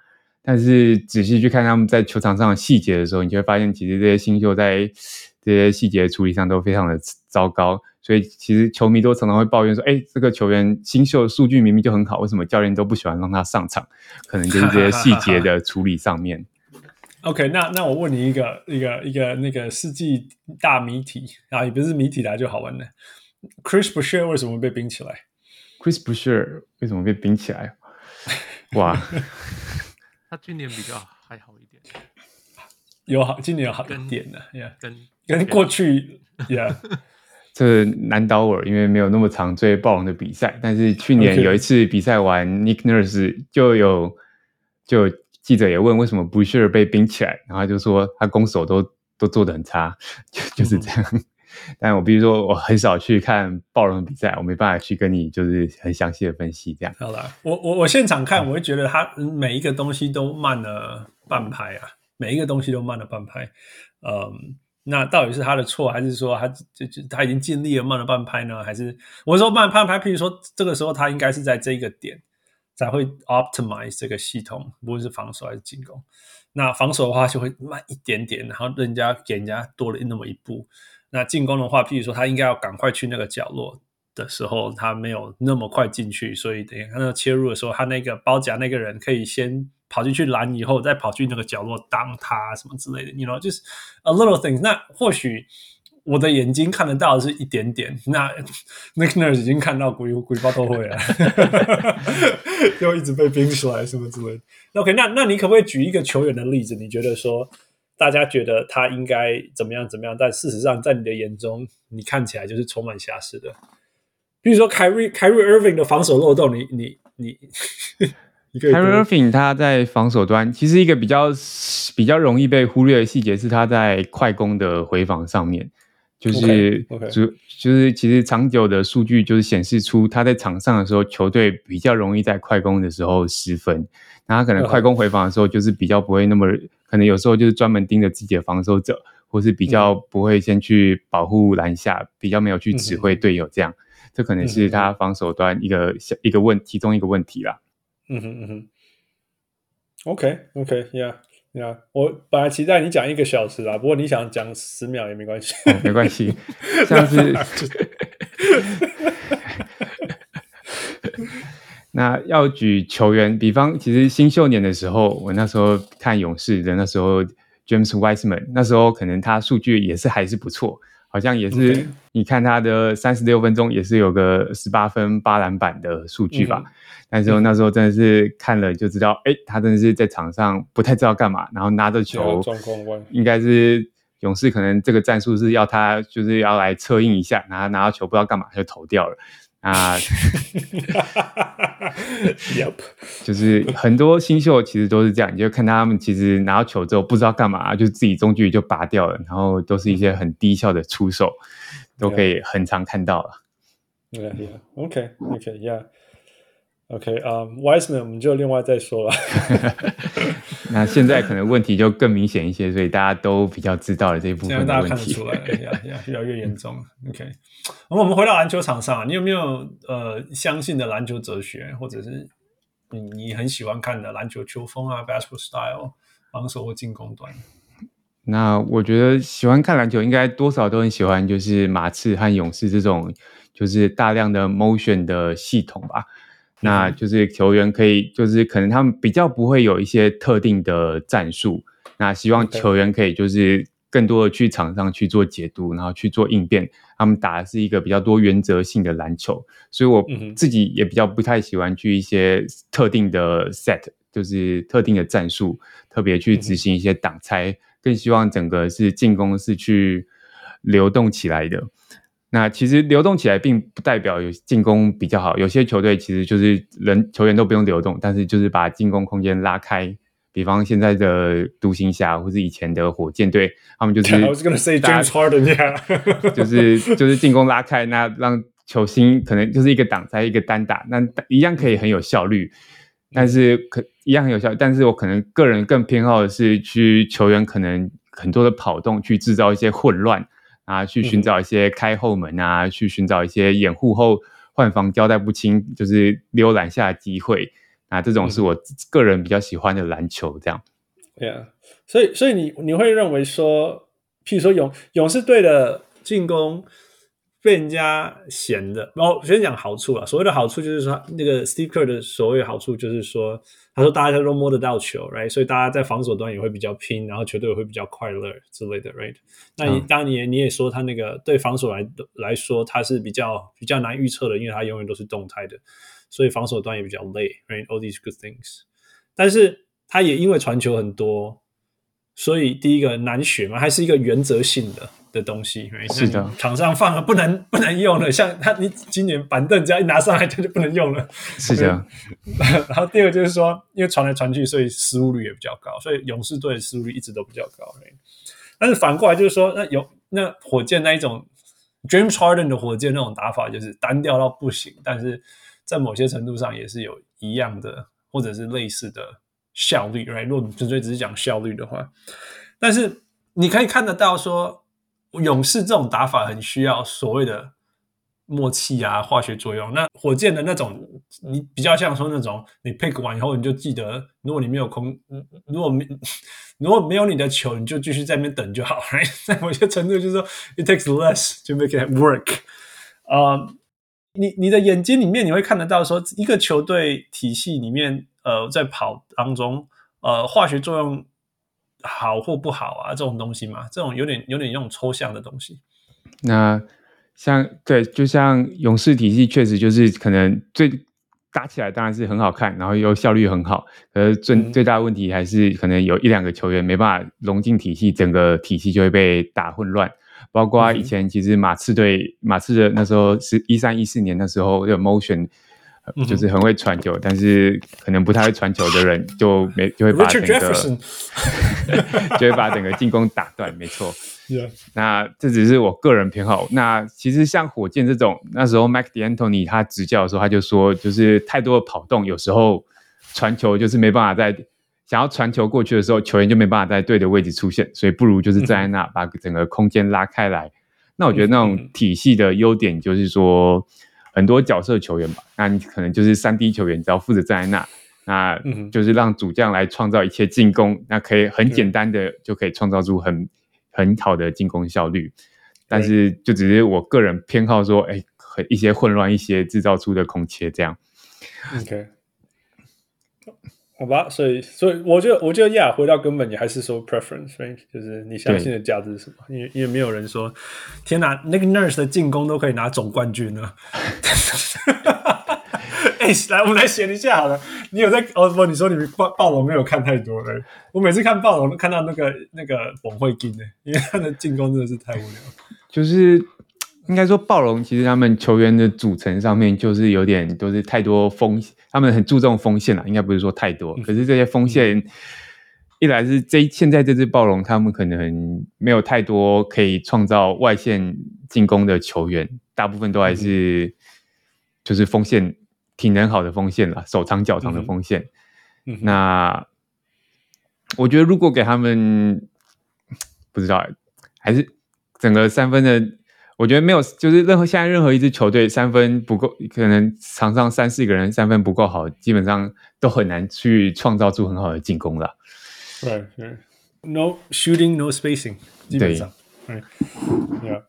Speaker 2: 但是仔细去看他们在球场上的细节的时候，你就会发现，其实这些新秀在这些细节处理上都非常的糟糕。所以其实球迷都常常会抱怨说：“哎，这个球员新秀数据明明就很好，为什么教练都不喜欢让他上场？”可能就是这些细节的 处理上面。
Speaker 1: OK，那那我问你一个一个一个那个世纪大谜题啊，也不是谜题来就好玩的。Chris Boucher 为什么被冰起来
Speaker 2: ？Chris Boucher 为什么被冰起来？哇！
Speaker 3: 他今年比较还好一点，
Speaker 1: 有好，今年有好一点的，yeah,
Speaker 3: 跟
Speaker 1: 跟过去，yeah，
Speaker 2: 这难倒我，因为没有那么常追暴龙的比赛。但是去年有一次比赛完，Nick Nurse 就有就记者也问为什么 Boucher 被冰起来，然后他就说他攻守都都做得很差，就就是这样。嗯 但我比如说，我很少去看暴龙比赛，我没办法去跟你就是很详细的分析这样。
Speaker 1: 好了，我我我现场看，我会觉得他每一个东西都慢了半拍啊，每一个东西都慢了半拍。嗯，那到底是他的错，还是说他就就他已经尽力了慢了半拍呢？还是我说慢半拍？譬如说这个时候他应该是在这个点才会 optimize 这个系统，不论是防守还是进攻。那防守的话就会慢一点点，然后人家给人家多了那么一步。那进攻的话，譬如说他应该要赶快去那个角落的时候，他没有那么快进去，所以等于他那个切入的时候，他那个包夹那个人可以先跑进去拦，以后再跑去那个角落当他什么之类的，you know，就是 a little things。那或许我的眼睛看得到的是一点点，那 Nick Nurse 已经看到鬼鬼包都会了，又一直被冰出来什么之类的。OK，那那你可不可以举一个球员的例子？你觉得说大家觉得他应该怎么样怎么样，但事实上在你的眼中，你看起来就是充满瑕疵的。比如说，Kyrie Kyrie Irving 的防守漏洞，你你你，你
Speaker 2: Kyrie Irving 他在防守端其实一个比较比较容易被忽略的细节是他在快攻的回防上面，就是主
Speaker 1: okay, okay.
Speaker 2: 就是其实长久的数据就是显示出他在场上的时候，球队比较容易在快攻的时候失分，那他可能快攻回防的时候就是比较不会那么可能有时候就是专门盯着自己的防守者，或是比较不会先去保护篮下，比较没有去指挥队友这样。这可能是他防守端一个小、嗯、一个问其中一个问题啦。
Speaker 1: 嗯哼嗯哼。OK OK，Yeah Yeah，我本来期待你讲一个小时啦，不过你想讲十秒也没关系，
Speaker 2: 哦、没关系。像是 那要举球员，比方其实新秀年的时候，我那时候看勇士的那时候，James Wiseman，那时候可能他数据也是还是不错。好像也是，你看他的三十六分钟也是有个十八分八篮板的数据吧。嗯、但是那时候真的是看了就知道，哎、嗯，他真的是在场上不太知道干嘛，然后拿着球，应该是勇士可能这个战术是要他就是要来策应一下，然后拿到球不知道干嘛就投掉了。啊，
Speaker 1: Yep，
Speaker 2: 就是很多新秀其实都是这样，你就看他们其实拿到球之后不知道干嘛，就自己中距离就拔掉了，然后都是一些很低效的出手，都可以很常看到了。
Speaker 1: Yeah, yeah, OK, OK, yeah. OK，啊、um,，Wiseman 我们就另外再说了。
Speaker 2: 那现在可能问题就更明显一些，所以大家都比较知道了这一部分的问题。
Speaker 1: 大家看得出来越来越严重。OK，那我们回到篮球场上啊，你有没有呃相信的篮球哲学，或者是你你很喜欢看的篮球球风啊，basketball style，防守或进攻端？
Speaker 2: 那我觉得喜欢看篮球，应该多少都很喜欢，就是马刺和勇士这种，就是大量的 motion 的系统吧。那就是球员可以，就是可能他们比较不会有一些特定的战术，那希望球员可以就是更多的去场上去做解读，然后去做应变。他们打的是一个比较多原则性的篮球，所以我自己也比较不太喜欢去一些特定的 set，就是特定的战术，特别去执行一些挡拆，更希望整个是进攻是去流动起来的。那其实流动起来并不代表有进攻比较好，有些球队其实就是人球员都不用流动，但是就是把进攻空间拉开。比方现在的独行侠或是以前的火箭队，他们就是
Speaker 1: I was gonna say James Harden, yeah.
Speaker 2: 就是就是进攻拉开，那让球星可能就是一个挡拆一个单打，那一样可以很有效率，但是可一样很有效率，但是我可能个人更偏好的是去球员可能很多的跑动去制造一些混乱。啊，去寻找一些开后门啊，嗯、去寻找一些掩护后换防交代不清，就是溜篮下的机会。啊，这种是我个人比较喜欢的篮球，这样。
Speaker 1: 对啊，所以所以你你会认为说，譬如说勇勇士队的进攻。被人家闲的，然后先讲好处啊。所谓的好处就是说，那个 Steve Kerr 的所谓好处就是说，他说大家都摸得到球，right？所以大家在防守端也会比较拼，然后球队也会比较快乐之类的，right？那你、嗯、当然你也你也说他那个对防守来来说，他是比较比较难预测的，因为他永远都是动态的，所以防守端也比较累，right？All these good things，但是他也因为传球很多，所以第一个难学嘛，还是一个原则性的。的东西，
Speaker 2: 是的，
Speaker 1: 场上放了不能不能用了，像他，你今年板凳只要一拿上来，他就不能用了，
Speaker 2: 是这样。
Speaker 1: 然后第二个就是说，因为传来传去，所以失误率也比较高，所以勇士队的失误率一直都比较高。但是反过来就是说，那有那火箭那一种 James Harden 的火箭那种打法，就是单调到不行，但是在某些程度上也是有一样的或者是类似的效率，right？如果你纯粹只是讲效率的话，但是你可以看得到说，勇士这种打法很需要所谓的。默契啊，化学作用。那火箭的那种，你比较像说那种，你 pick 完以后，你就记得，如果你没有空，如果没 如果没有你的球，你就继续在那边等就好。在某些程度，就是说，it takes less to make it work。啊、你你的眼睛里面，你会看得到说，一个球队体系里面，呃，在跑当中，呃，化学作用好或不好啊，这种东西嘛，这种有点有点那种抽象的东西。
Speaker 2: 那。像对，就像勇士体系确实就是可能最搭起来当然是很好看，然后又效率很好，可是最、嗯、最大的问题还是可能有一两个球员没办法融进体系，整个体系就会被打混乱。包括以前其实马刺队、嗯、马刺的那时候是一三一四年那时候有 motion，就是很会传球、嗯，但是可能不太会传球的人就没就会把整个 就会把整个进攻打断，没错。那这只是我个人偏好。那其实像火箭这种，那时候 Mike D'Antoni 他执教的时候，他就说，就是太多的跑动，有时候传球就是没办法在想要传球过去的时候，球员就没办法在对的位置出现，所以不如就是站在那把整个空间拉开来。那我觉得那种体系的优点就是说，很多角色球员吧，那你可能就是三 D 球员，只要负责站在那，那就是让主将来创造一切进攻，那可以很简单的就可以创造出很。很好的进攻效率，但是就只是我个人偏好说，哎、欸，一些混乱，一些制造出的空切这样。
Speaker 1: OK，好吧，所以所以我觉得我觉得呀，回到根本，你还是说 preference，right? 就是你相信的价值是什么？因为因为没有人说，天哪，Nick Nurse 的进攻都可以拿总冠军呢。哎、欸，来，我们来闲一下好了。你有在哦不？你说你们暴暴龙没有看太多嘞。我每次看暴龙都看到那个那个崩会进呢，因为他的进攻真的是太无聊。就是
Speaker 2: 应该说暴龙其实他们球员的组成上面就是有点都是太多锋线，他们很注重锋线了。应该不是说太多，可是这些锋线一来是这现在这支暴龙他们可能没有太多可以创造外线进攻的球员，大部分都还是就是锋线。挺能好的锋线了，手长脚长的锋线。嗯，那我觉得如果给他们，不知道，还是整个三分的，我觉得没有，就是任何现在任何一支球队三分不够，可能场上三四个人三分不够好，基本上都很难去创造出很好的进攻了。
Speaker 1: 对对，no shooting, no spacing，基本上，对，yeah.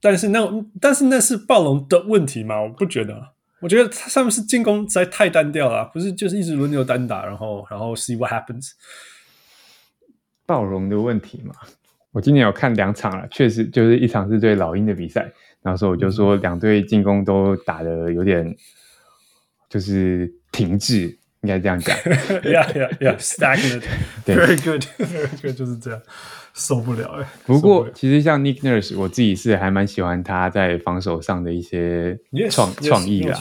Speaker 1: 但是那但是那是暴龙的问题吗？我不觉得。我觉得他上面是进攻实在太单调了，不是就是一直轮流单打，然后然后 see what happens。
Speaker 2: 暴龙的问题嘛，我今年有看两场了，确实就是一场是对老鹰的比赛，然后说我就说两队进攻都打的有点就是停滞，应该这样讲。
Speaker 1: Yeah, yeah, yeah, stagnant. Very good, very good，就是这样。受不了哎！
Speaker 2: 不过其实像 Nick Nurse，我自己是还蛮喜欢他在防守上的一些创创、意啦。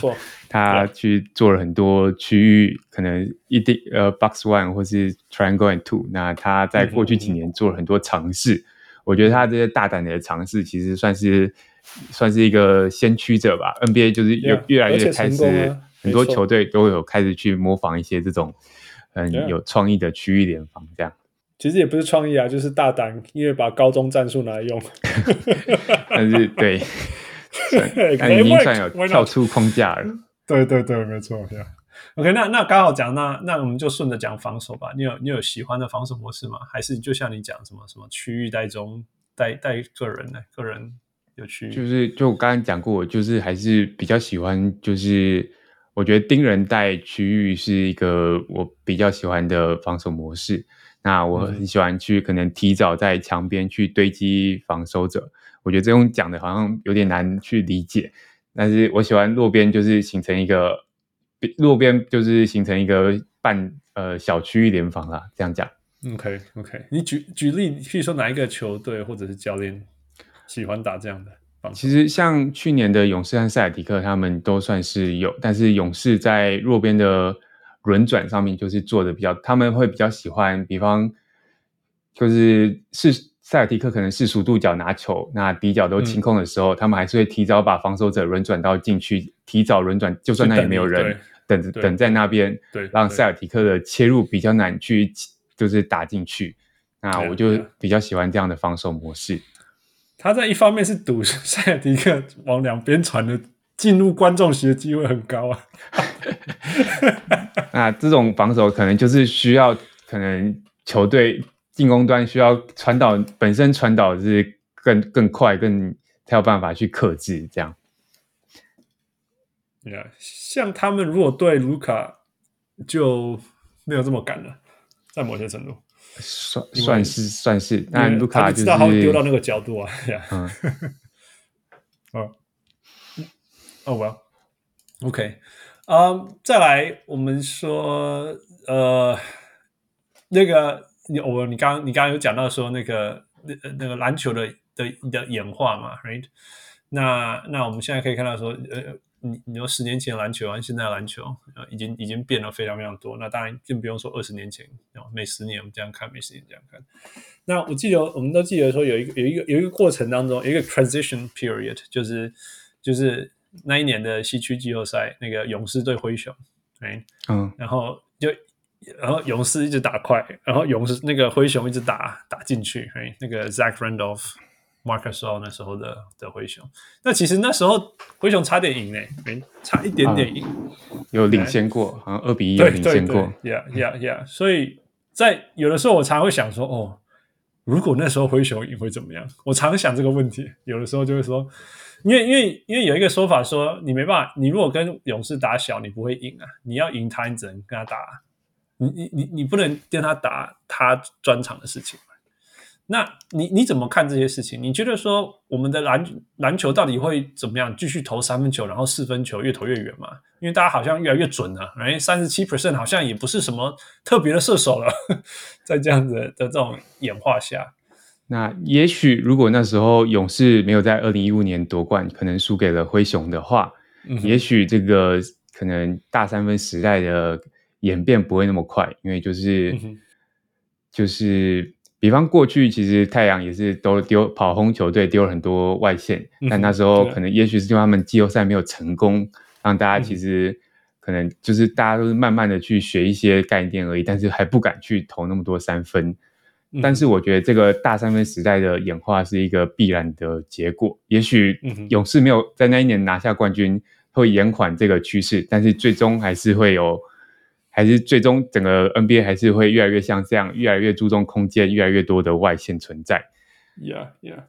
Speaker 2: 他去做了很多区域，可能一定呃 box one 或是 triangle and two。那他在过去几年做了很多尝试，我觉得他这些大胆的尝试，其实算是算是一个先驱者吧。NBA 就是越越来越开始，很多球队都有开始去模仿一些这种很有创意的区域联防这样。
Speaker 1: 其实也不是创意啊，就是大胆，因为把高中战术拿来用。
Speaker 2: 但是对，但已经算有跳出框架了。
Speaker 1: 对对对，没错。Yeah. OK，那那刚好讲，那那我们就顺着讲防守吧。你有你有喜欢的防守模式吗？还是就像你讲什么什么区域带中带带个人呢？个人有区域？就是
Speaker 2: 就我刚刚讲过，就是还是比较喜欢，就是我觉得盯人带区域是一个我比较喜欢的防守模式。那我很喜欢去可能提早在墙边去堆积防守者，我觉得这种讲的好像有点难去理解，但是我喜欢路边就是形成一个路边就是形成一个半呃小区域联防啦，这样讲。
Speaker 1: OK OK，你举举例，譬如说哪一个球队或者是教练喜欢打这样的？
Speaker 2: 其实像去年的勇士和塞尔提克，他们都算是有，但是勇士在弱边的。轮转上面就是做的比较，他们会比较喜欢，比方就是是塞尔提克可能是四十五度角拿球，那底角都清空的时候，嗯，他们还是会提早把防守者轮转到禁区，提早轮转，就算那里没有人，等着等在那边，
Speaker 1: 对，
Speaker 2: 让塞尔提克的切入比较难去，就是打进去。那我就比较喜欢这样的防守模式。
Speaker 1: 他在一方面是赌 塞尔提克往两边传的进入观众席的机会很高啊。
Speaker 2: 那这种防守可能就是需要，可能球队进攻端需要传导本身传导是更更快，更才有办法去克制这样。
Speaker 1: Yeah, 像他们如果对卢卡就没有这么赶了，在某些程度，
Speaker 2: 算算是算是，但卢卡就是
Speaker 1: 知道他会丢到那个角度啊。
Speaker 2: 嗯，
Speaker 1: 哦，哦，Well，OK，嗯，再来我们说，呃，那个你我你刚你刚刚有讲到说那个那那个篮球的的的演化嘛，Right？那那我们现在可以看到说，呃。你你说十年前的篮球，啊现在的篮球，呃，已经已经变得非常非常多。那当然更不用说二十年前，每十年我们这样看，每十年这样看。那我记得，我们都记得说有一个有一个有一个过程当中，有一个 transition period，就是就是那一年的西区季后赛，那个勇士对灰熊，，right？，嗯，然后就然后勇士一直打快，然后勇士那个灰熊一直打打进去，哎，那个 Zach Randolph。Marc Gasol 那时候的的灰熊，那其实那时候灰熊差点赢诶，差一点点赢，
Speaker 2: 嗯，有领先过，好像二比一有领先过
Speaker 1: ，Yeah Yeah Yeah。所以在有的时候我常会想说，哦，如果那时候灰熊赢会怎么样？我常想这个问题，有的时候就会说，因为因为因为有一个说法说，你没办法，你如果跟勇士打小，你不会赢啊，你要赢他，你只能跟他打，你你你你不能跟他打他专场的事情。那你你怎么看这些事情？你觉得说我们的篮篮球到底会怎么样？继续投三分球，然后四分球越投越远嘛？因为大家好像越来越准了，哎，三十七 percent 好像也不是什么特别的射手了。在这样子的这种演化下，
Speaker 2: 那也许如果那时候勇士没有在二零一五年夺冠，可能输给了灰熊的话，嗯、也许这个可能大三分时代的演变不会那么快，因为就是、嗯、就是。比方过去，其实太阳也是都丢跑轰球队，丢了很多外线，嗯、但那时候可能也许是因为他们季后赛没有成功，嗯、让大家其实可能就是大家都是慢慢的去学一些概念而已，但是还不敢去投那么多三分。嗯、但是我觉得这个大三分时代的演化是一个必然的结果。也许勇士没有在那一年拿下冠军，会延缓这个趋势，但是最终还是会有。还是最终整个 NBA 还是会越来越像这样，越来越注重空间，越来越多的外线存在。
Speaker 1: Yeah, yeah.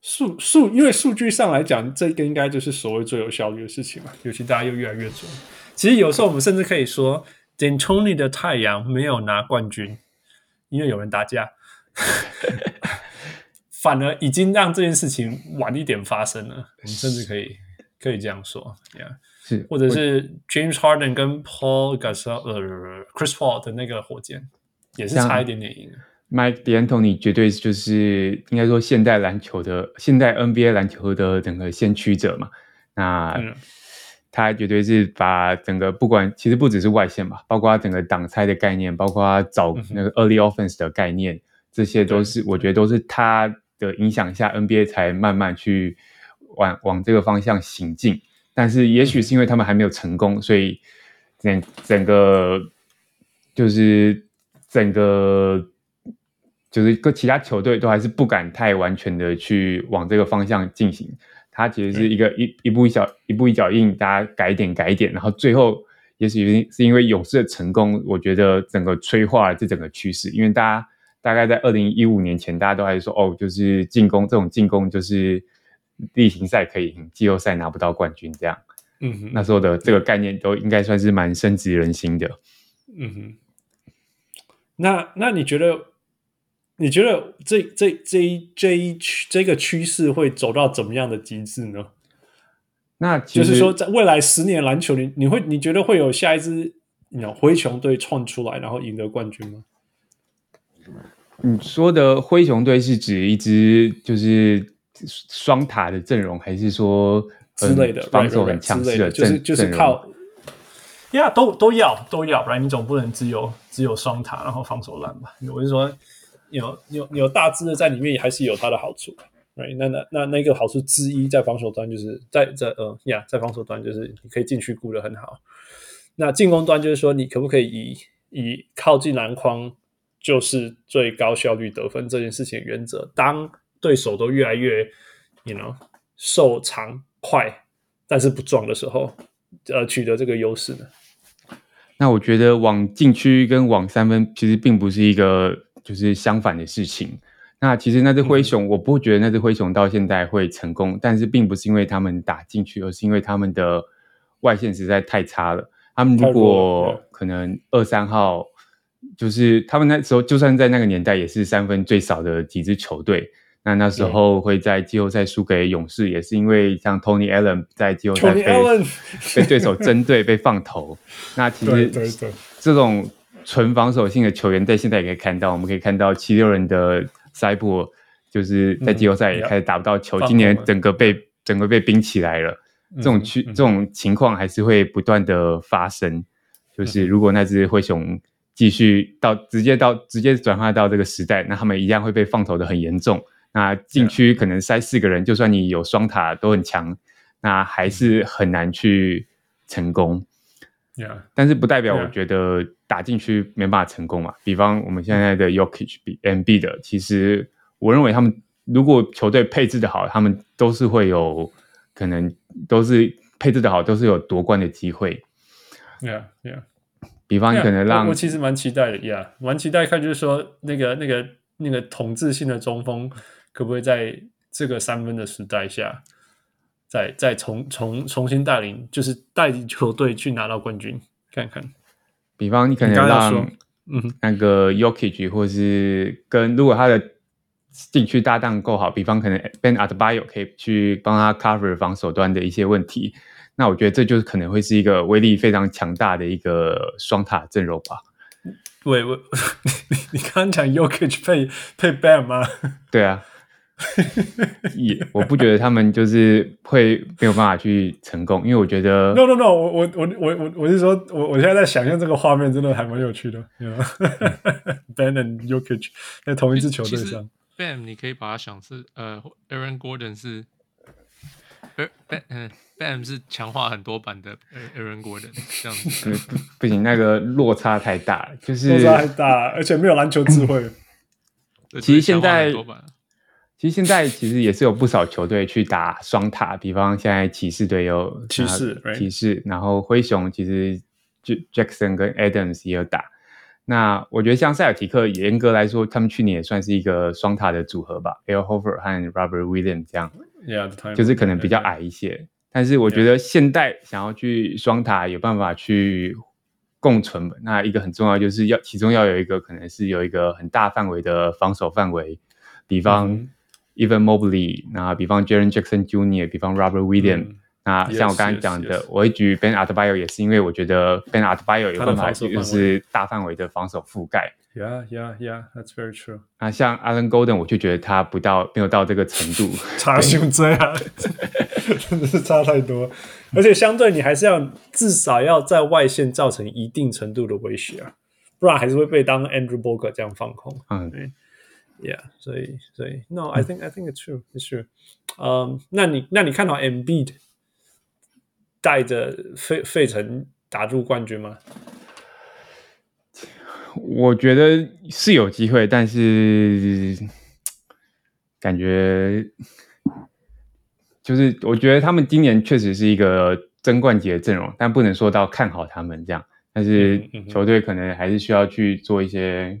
Speaker 1: 数数，因为数据上来讲，这个应该就是所谓最有效率的事情嘛。尤其大家又越来越准。其实有时候我们甚至可以说，D'Antoni 的太阳没有拿冠军，因为有人打架，反而已经让这件事情晚一点发生了。我们甚至可以可以这样说，Yeah.
Speaker 2: 是，
Speaker 1: 或者是 James Harden 跟 Paul Gasol 呃 Chris Paul 的那个火箭，也是差一点点赢。
Speaker 2: Mike D'Antoni 绝对就是应该说现代篮球的现代 NBA 篮球的整个先驱者嘛。那、嗯、他绝对是把整个不管其实不只是外线吧，包括整个挡拆的概念，包括找那个 Early Offense 的概念，嗯、这些都是我觉得都是他的影响下 NBA 才慢慢去往往这个方向行进。但是，也许是因为他们还没有成功，所以整整个就是整个就是各其他球队都还是不敢太完全的去往这个方向进行。它其实是一个一一步一脚一步一脚印，大家改一点改一点，然后最后也许是因为勇士的成功，我觉得整个催化了这整个趋势。因为大家大概在二零一五年前，大家都还是说哦，就是进攻这种进攻就是。例行赛可以赢，季后赛拿不到冠军，这样，嗯哼，那时候的这个概念都应该算是蛮深植人心的，
Speaker 1: 嗯哼。那那你觉得，你觉得这这这一这一这个趋势会走到怎么样的极致呢？
Speaker 2: 那
Speaker 1: 就是说，在未来十年篮球里，你会你觉得会有下一支你灰熊队创出来，然后赢得冠军吗？
Speaker 2: 你说的灰熊队是指一支就是。双塔的阵容，还是说
Speaker 1: 之类的
Speaker 2: 防守很强势的阵容？
Speaker 1: 就是靠，呀，都都要都要，不然你总不能只有只有双塔，然后防守烂吧？我是说，有有有大只的在里面，还是有它的好处，right？那那那那个好处之一，在防守端就是在在呃呀，在防守端就是你可以禁区顾得很好。那进攻端就是说，你可不可以以以靠近篮筐就是最高效率得分这件事情的原则，当对手都越来越，you know，瘦长快，但是不壮的时候，呃，取得这个优势呢？
Speaker 2: 那我觉得往禁区跟往三分其实并不是一个就是相反的事情。那其实那只灰熊，我不觉得那只灰熊到现在会成功，嗯、但是并不是因为他们打进去，而是因为他们的外线实在太差了。他们如果可能二三号，就是他们那时候就算在那个年代也是三分最少的几支球队。那那时候会在季后赛输给勇士，也是因为像 Tony Allen 在季后赛被 被对手针对被放投。那其实这种纯防守性的球员在现在也可以看到，我们可以看到七六人的塞博就是在季后赛也开始打不到球，今年整个被整个被冰起来了。这种区这种情况还是会不断的发生。就是如果那只灰熊继续到直接到直接转化到这个时代，那他们一样会被放投的很严重。那禁区可能塞四个人，就算你有双塔都很强，那还是很难去成功。
Speaker 1: Yeah.
Speaker 2: 但是不代表我觉得打进去没办法成功嘛。比方我们现在的 Jokic 比 Embiid 的，其实我认为他们如果球队配置的好，他们都是会有可能都是配置的好，都是有夺冠的机会。
Speaker 1: Yeah, yeah.
Speaker 2: 比方你可能
Speaker 1: 让我其实蛮期待的，Yeah，蛮期待看就是说那个那个那个统治性的中锋。可不可以在这个三分的时代下，再再重重重新带领，就是带领球队去拿到冠军？看看，
Speaker 2: 比方你可能让嗯那个 y o k i c 或是跟如果他的禁区搭档够好，比方可能 Ben Adebayo 可以去帮他 cover 防守端的一些问题，那我觉得这就是可能会是一个威力非常强大的一个双塔阵容吧。
Speaker 1: 喂 喂，你你刚刚讲 Yokich 配配 BAN 吗？
Speaker 2: 对啊。也，我不觉得他们就是会没有办法去成功，因为我觉得
Speaker 1: no no no，我我我我我我是说，我我现在在想象这个画面，真的还蛮有趣的。Ben and Yokic 在同一支球队上
Speaker 3: ，Ben 你可以把它想是呃，Aaron Gordon 是，Ben 嗯，Ben 是强化很多版的 Aaron Gordon 这样子，
Speaker 2: 不行，那个落差太大了，就是
Speaker 1: 落差太大，而且没有篮球智慧。
Speaker 2: 其实现在。其实现在其实也是有不少球队去打双塔，比方现在骑士队有
Speaker 1: 骑士，
Speaker 2: 骑士，然后灰熊其实就 Jackson 跟 Adams 也有打。那我觉得像塞尔提克，严格来说，他们去年也算是一个双塔的组合吧，Al Horford 和 Robert Williams 这样
Speaker 1: ，yeah,
Speaker 2: 就是可能比较矮一些。Yeah. 但是我觉得现代想要去双塔，有办法去共存。那一个很重要就是要其中要有一个可能是有一个很大范围的防守范围，比方。嗯 Evan Mobley，那比方 Jaren Jackson Jr.，比方 Robert Williams，嗯、那像我刚刚讲的，yes, yes, yes. 我会举 Ben Adebayo 也是因为我觉得 Ben Adebayo 有办法就是大范围的防守覆盖。
Speaker 1: Yeah, yeah, yeah, that's very true。
Speaker 2: 那像 Allen Golden，我就觉得他不到没有到这个程度，
Speaker 1: 差胸这样，真的是差太多。而且相对你还是要至少要在外线造成一定程度的威胁啊，不然还是会被当 Andrew Bogut 这样放空。嗯。对 Yeah，所以所以，No，I think I think it's true, it's true。嗯，那你那你看到 Embiid 带着费费城打入冠军吗？
Speaker 2: 我觉得是有机会，但是感觉就是我觉得他们今年确实是一个争冠级的阵容，但不能说到看好他们这样。但是球队可能还是需要去做一些。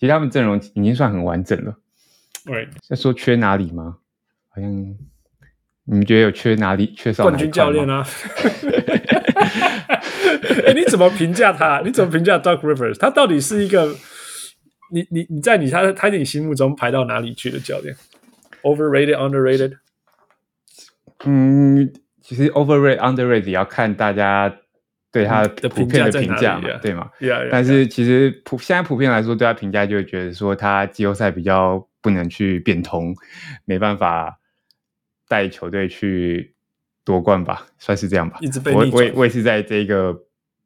Speaker 2: 其实他们阵容已经算很完整了。
Speaker 1: 对，
Speaker 2: 在说缺哪里吗？好像你们觉得有缺哪里？缺少哪
Speaker 1: 冠军教练啊？哎、欸，你怎么评价他？你怎么评价 Doc Rivers？他到底是一个你你你在你他他在你心目中排到哪里去的教练？Overrated, underrated？
Speaker 2: 嗯，其实 overrated, underrated 也要看大家。对他的普遍的评价嘛，对吗？但是其实普现在普遍来说，对他评价就会觉得说他季后赛比较不能去变通，没办法带球队去夺冠吧，算是这样吧。
Speaker 1: 一直被
Speaker 2: 我我我也是在这个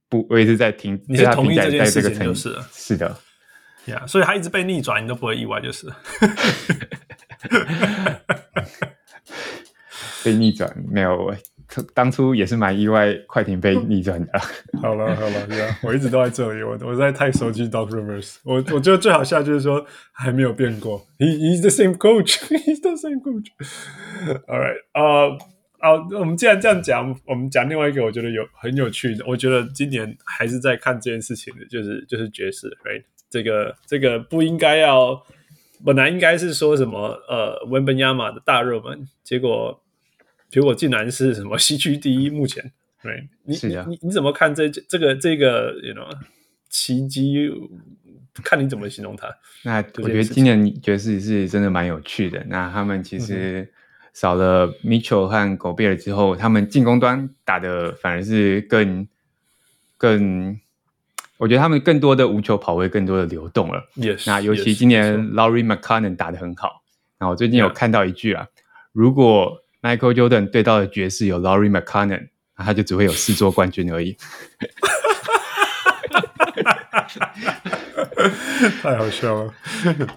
Speaker 2: 不，我也是在听
Speaker 1: 你是同意这件事情就是
Speaker 2: 是的，
Speaker 1: 呀，yeah, 所以他一直被逆转，你都不会意外就是。
Speaker 2: 被逆转没有？当初也是蛮意外，快艇被逆转的。
Speaker 1: 好了好了，yeah, 我一直都在这里，我我在太熟悉 Doc Rivers。我我觉得最好笑就是说还没有变过，He he's the same coach, he's the same coach. All right，呃，好，我们既然这样讲，我们讲另外一个我觉得有很有趣的，我觉得今年还是在看这件事情的，就是就是爵士，right？这个这个不应该要，本来应该是说什么呃文本亚马的大热门，结果。结果竟然是什么西区第一，目前对，你你你你怎么看这这个这个 you know 奇迹？看你怎么形容它？
Speaker 2: 那我觉得今年爵士是真的蛮有趣的。那他们其实少了 Mitchell 和 Gobert 之后，他们进攻端打的反而是更更，我觉得他们更多的无球跑位，更多的流动了。
Speaker 1: Yes,
Speaker 2: 那尤其今年 Lauri Markkanen 打的很好。那我最近有看到一句啊，如果 Michael Jordan 对到的爵士有 Lauri Markkanen，他就只会有四座冠军而已。
Speaker 1: 太好笑了，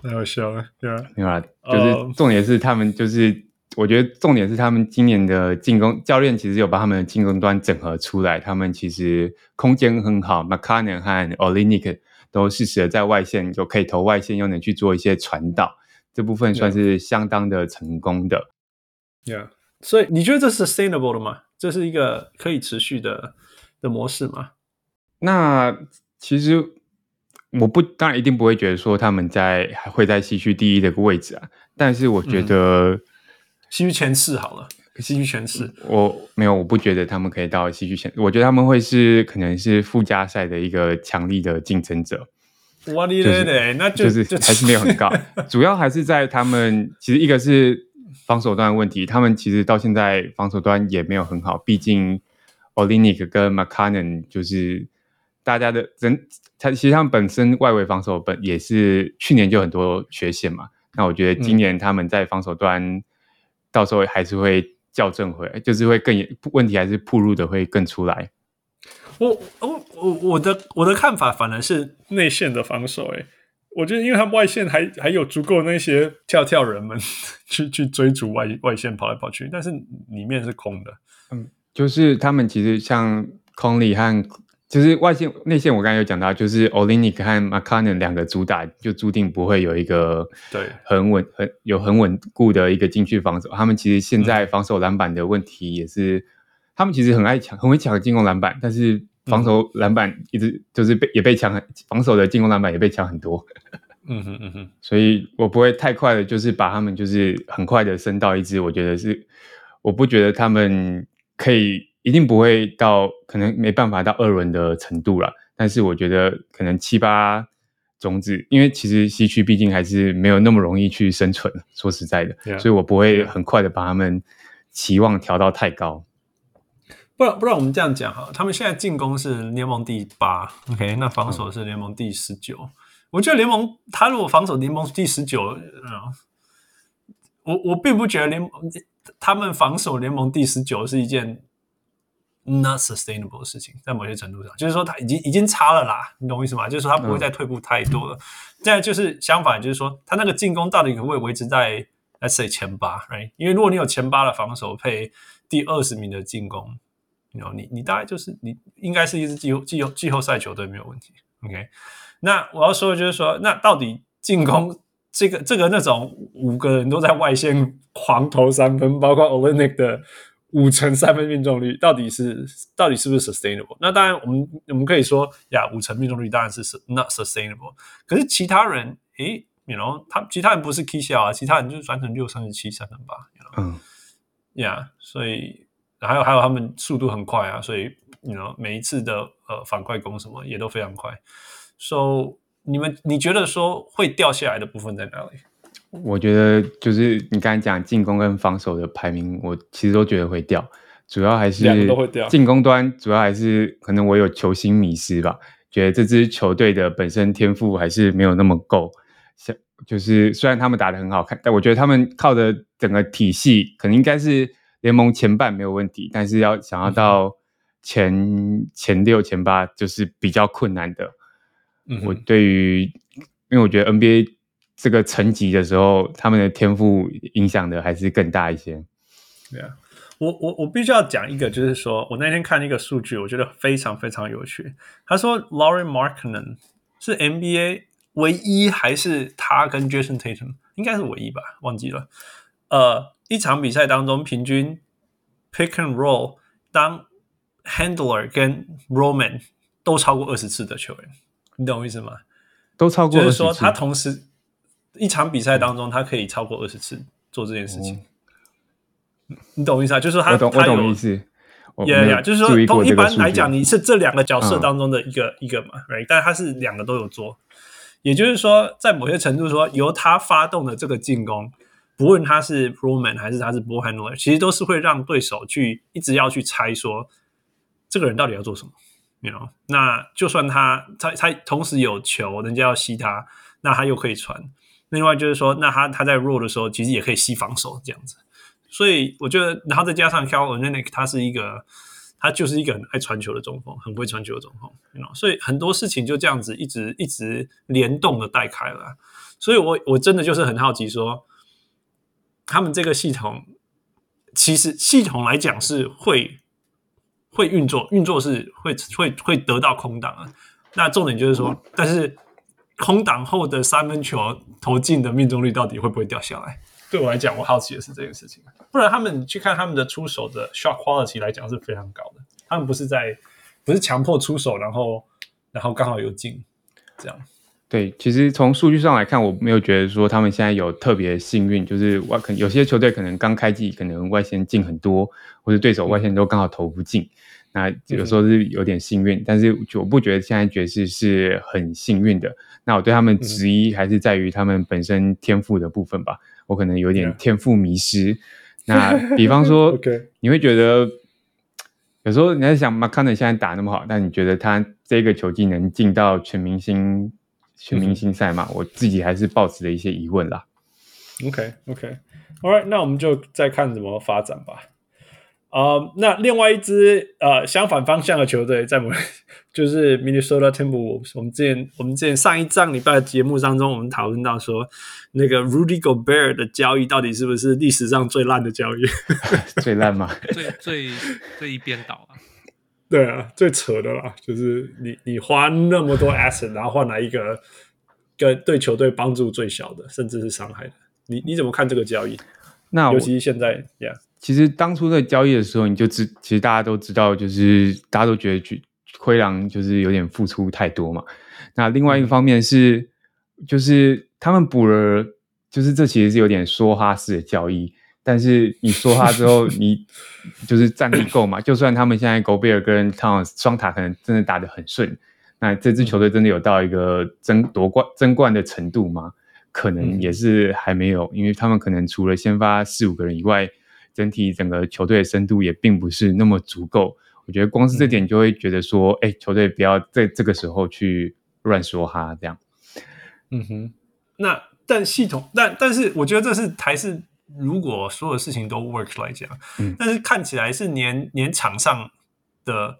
Speaker 1: 太好笑了，对啊，
Speaker 2: 没有啊，就是重点是他们，就是、uh, 我觉得重点是他们今年的进攻教练其实有把他们的进攻端整合出来，他们其实空间很好，Markkanen 和 Olynyk 都适时的在外线就可以投外线，又能去做一些传导，这部分算是相当的成功的。
Speaker 1: Yeah. 所以你觉得这是 sustainable 的吗？这是一个可以持续的的模式吗？
Speaker 2: 那其实我不当然一定不会觉得说他们在还会在西区第一的个位置啊，但是我觉得、嗯、
Speaker 1: 西区前四好了，西区前四
Speaker 2: 我没有，我不觉得他们可以到西区前，我觉得他们会是可能是附加赛的一个强力的竞争者。
Speaker 1: 哇哩嘞嘞，那就
Speaker 2: 就是还是没有很高，主要还是在他们其实一个是。防守端的问题，他们其实到现在防守端也没有很好。毕竟 Olynyk 跟 Markkanen 就是大家的人，他其实他们本身外围防守本也是去年就很多缺陷嘛。那我觉得今年他们在防守端到时候还是会校正回来，就是会更问题还是暴露的会更出来。
Speaker 1: 我我我我的我的看法反而是内线的防守，诶。我觉得，因为他们外线还还有足够那些跳跳人们 去去追逐外外线跑来跑去，但是里面是空的。
Speaker 2: 嗯，就是他们其实像 Conley 和就是外线内线，我刚才有讲到，就是 Olynyk 和 Markkanen 两个主打，就注定不会有一个对很稳很有很稳固的一个禁区防守。他们其实现在防守篮板的问题也是，嗯、他们其实很爱抢，很会抢进攻篮板，但是。防守篮板一直就是被也被抢很，防守的进攻篮板也被抢很多。
Speaker 1: 嗯哼嗯哼，
Speaker 2: 所以我不会太快的，就是把他们就是很快的升到一支，我觉得是，我不觉得他们可以一定不会到，可能没办法到二轮的程度了。但是我觉得可能七八种子，因为其实西区毕竟还是没有那么容易去生存，说实在的，Yeah. 所以我不会很快的把他们期望调到太高。
Speaker 1: 不然，不然我们这样讲哈，他们现在进攻是联盟第八，OK，那防守是联盟第十九。我觉得联盟他如果防守联盟第十九，嗯，我我并不觉得联盟他们防守联盟第十九是一件 not sustainable 的事情，在某些程度上，就是说他已经已经差了啦，你懂我意思吗？就是说他不会再退步太多了。现在就是相反，就是说他那个进攻到底可不可以维持在 let's say 前八，right？因为如果你有前八的防守配第二十名的进攻。你你大概就是你应该是一支季后季后季后赛球队没有问题，OK？那我要说的就是说，那到底进攻这个这个那种五个人都在外线狂投三分，包括 Olenek 的五成三分命中率，到底是到底是不是 sustainable？那当然，我们我们可以说呀，五成命中率当然是 not sustainable。可是其他人，诶，你 you know 他其他人不是 K 小啊，其他人就是转成六三十七三分吧，you know? 嗯，呀，所以。还有还有，他们速度很快啊，所以你知道每一次的呃反快攻什么也都非常快。So 你们你觉得说会掉下来的部分在哪里？
Speaker 2: 我觉得就是你刚才讲进攻跟防守的排名，我其实都觉得会掉，主要还是两个都会掉。进攻端主要还是可能我有球星迷思吧，觉得这支球队的本身天赋还是没有那么够。像就是虽然他们打得很好看，但我觉得他们靠的整个体系可能应该是。联盟前半没有问题，但是要想要到前、嗯、前六、前八就是比较困难的。嗯，我对于，因为我觉得 NBA 这个层级的时候，他们的天赋影响的还是更大一些。
Speaker 1: 对啊，我我我必须要讲一个，就是说我那天看一个数据，我觉得非常非常有趣。他说 Laurie Markkanen 是 NBA 唯一还是他跟 Jason Tatum 应该是唯一吧？忘记了。呃，一场比赛当中平均 pick and roll 当 handler 跟 rollman 都超过二十次的球员，你懂我意思吗？
Speaker 2: 都超过，
Speaker 1: 就是说他同时一场比赛当中他可以超过二十次做这件事情。嗯你懂我意思啊？就是说他，
Speaker 2: 我懂，
Speaker 1: 他有
Speaker 2: 我懂意思。
Speaker 1: Yeah, yeah, 就是说，从一般来讲，你是这两个角色当中的一个、嗯、一个嘛，right？但他是两个都有做，也就是说，在某些程度说，由他发动的这个进攻，不论他是 r o m a n 还是他是 ball handler，其实都是会让对手去一直要去猜说，这个人到底要做什么，you know？那就算他他他同时有球，人家要吸他，那他又可以传。另外就是说，那他他在 roll 的时候，其实也可以吸防守这样子。所以我觉得，然后再加上 Kelly Olynyk，他是一个，他就是一个很爱传球的中锋，很会传球的中锋，you know? 所以很多事情就这样子一直一直联动的带开了。所以我我真的就是很好奇，说他们这个系统其实系统来讲是会会运作，运作是会会会得到空档啊。那重点就是说，但是空档后的三分球投进的命中率到底会不会掉下来？对我来讲，我好奇的是这件事情。不然他们去看他们的出手的 shot quality 来讲是非常高的。他们不是在不是强迫出手，然后然后刚好有进这样。
Speaker 2: 对，其实从数据上来看，我没有觉得说他们现在有特别幸运，就是外可有些球队可能刚开季可能外线进很多，或者对手外线都刚好投不进。那有时候是有点幸运，嗯、但是我不觉得现在爵士是很幸运的。那我对他们质疑还是在于他们本身天赋的部分吧。我可能有点天赋迷失。那比方说，你会觉得有时候你在想，Markkanen 现在打那么好，但你觉得他这个球技能进到全明星全明星赛嘛？我自己还是抱持了一些疑问啦。
Speaker 1: OK，OK，All right，那我们就再看怎么发展吧。啊、uh，那另外一支呃相反方向的球队在我们 就是 Minnesota Timberwolves。我们之前我们之前上一上礼拜的节目当中，我们讨论到说，那个 Rudy Gobert 的交易到底是不是历史上最烂的交易？
Speaker 2: 最烂吗？
Speaker 3: 最最最一边倒啊！
Speaker 1: 对啊，最扯的啦，就是你你花那么多 asset，然后换来一个跟对球队帮助最小的，甚至是伤害的。你你怎么看这个交易？
Speaker 2: 那
Speaker 1: 尤其是现在，Yeah。
Speaker 2: 其实当初在交易的时候，你就知，其实大家都知道，就是大家都觉得去灰狼就是有点付出太多嘛。那另外一个方面是，就是他们补了，就是这其实是有点梭哈式的交易。但是你梭哈之后，你就是战力够嘛？就算他们现在 Gobert 跟 Towns 双塔可能真的打得很顺，那这支球队真的有到一个争夺冠争冠的程度吗？可能也是还没有，因为他们可能除了先发四五个人以外。整体整个球队的深度也并不是那么足够，我觉得光是这点就会觉得说，哎、球队不要在这个时候去乱说哈，这样。
Speaker 1: 嗯哼，那但系统，但但是我觉得这是还是如果所有事情都 work 来讲，嗯，但是看起来是连连场上的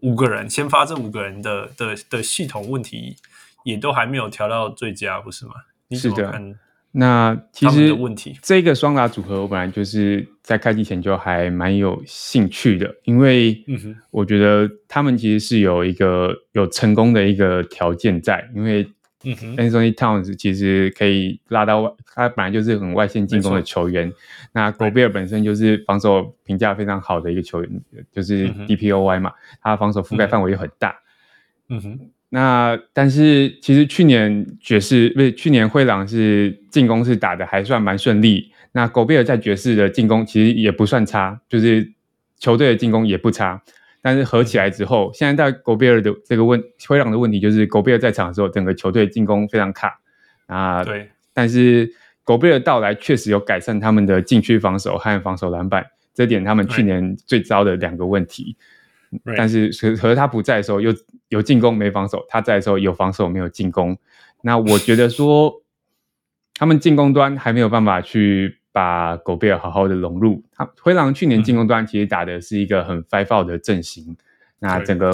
Speaker 1: 五个人先发这五个人的的的系统问题也都还没有调到最佳，不是吗？你怎么看？
Speaker 2: 是的。那其实问题这个双打组合，我本来就是在开机前就还蛮有兴趣的，因为我觉得他们其实是有一个有成功的一个条件在，因为 Anthony Towns 其实可以拉到外，他本来就是很外线进攻的球员。那 Gobert 本身就是防守评价非常好的一个球员，就是 DPOY 嘛，他防守覆盖范围又很大。嗯哼。那但是其实去年爵士不是去年灰狼是进攻是打的还算蛮顺利。那狗贝尔在爵士的进攻其实也不算差，就是球队的进攻也不差。但是合起来之后，现在在狗贝尔的这个问灰狼的问题就是狗贝尔在场的时候，整个球队进攻非常卡啊。对。但是狗贝尔到来确实有改善他们的禁区防守和防守篮板，这点他们去年最糟的两个问题。但是可可是他不在的时候，又有进攻没防守；他在的时候有防守没有进攻。那我觉得说，他们进攻端还没有办法去把狗贝尔好好的融入。他灰狼去年进攻端其实打的是一个很 five out 的阵型，那整个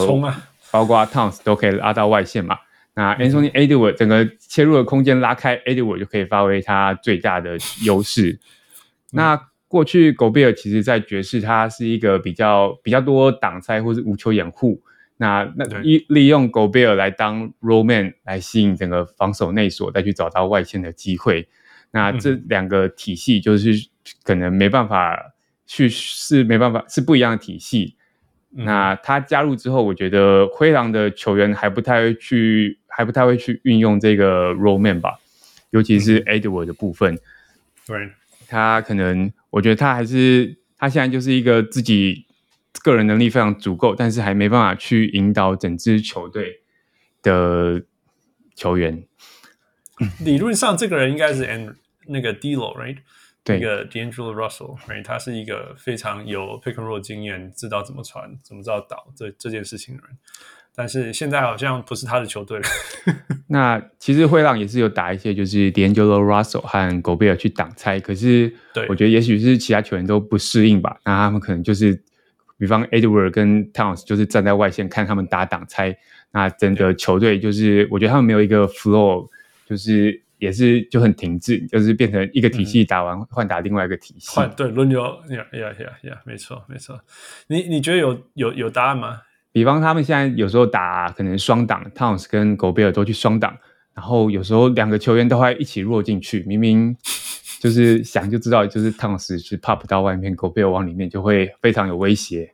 Speaker 2: 包括 Towns 都可以拉到外线嘛。那 Anthony Edwards 整个切入的空间拉开，Edwards 就可以发挥他最大的优势。那过去狗贝尔其实在爵士，他是一个比较比较多挡拆或是无球掩护。那那利利用狗贝尔来当 roll man 来吸引整个防守内锁，再去找到外线的机会。那这两个体系就是可能没办法去是没办法是不一样的体系。那他加入之后，我觉得灰狼的球员还不太会去还不太会去运用这个 roll man 吧，尤其是 Edward 的部分。
Speaker 1: 对，
Speaker 2: 他可能我觉得他还是他现在就是一个自己。个人能力非常足够，但是还没办法去引导整支球队的球员。
Speaker 1: 理论上，这个人应该是 and 那个 D'Lo，right？
Speaker 2: 对，
Speaker 1: 一个 D'Angelo Russell，right？他是一个非常有 pick and roll 经验，知道怎么传，怎么知道导这这件事情的人。但是现在好像不是他的球队了。
Speaker 2: 那其实灰狼也是有打一些，就是 D'Angelo Russell 和 Gobert 去挡拆，可是我觉得也许是其他球员都不适应吧。那他们可能就是。比方 Edward 跟 Towns 就是站在外线看他们打挡拆，那整个球队就是我觉得他们没有一个 flow，就是也是就很停滞，就是变成一个体系打完换、嗯、打另外一个体系。换
Speaker 1: 对轮流呀呀呀呀，没错没错。你你觉得有有有答案吗？
Speaker 2: 比方他们现在有时候打可能双挡，Towns 跟 Gobert 都去双挡，然后有时候两个球员都会一起弱进去，明明。就是想就知道，就是汤斯去 pop 到外面，狗贝尔往里面就会非常有威胁。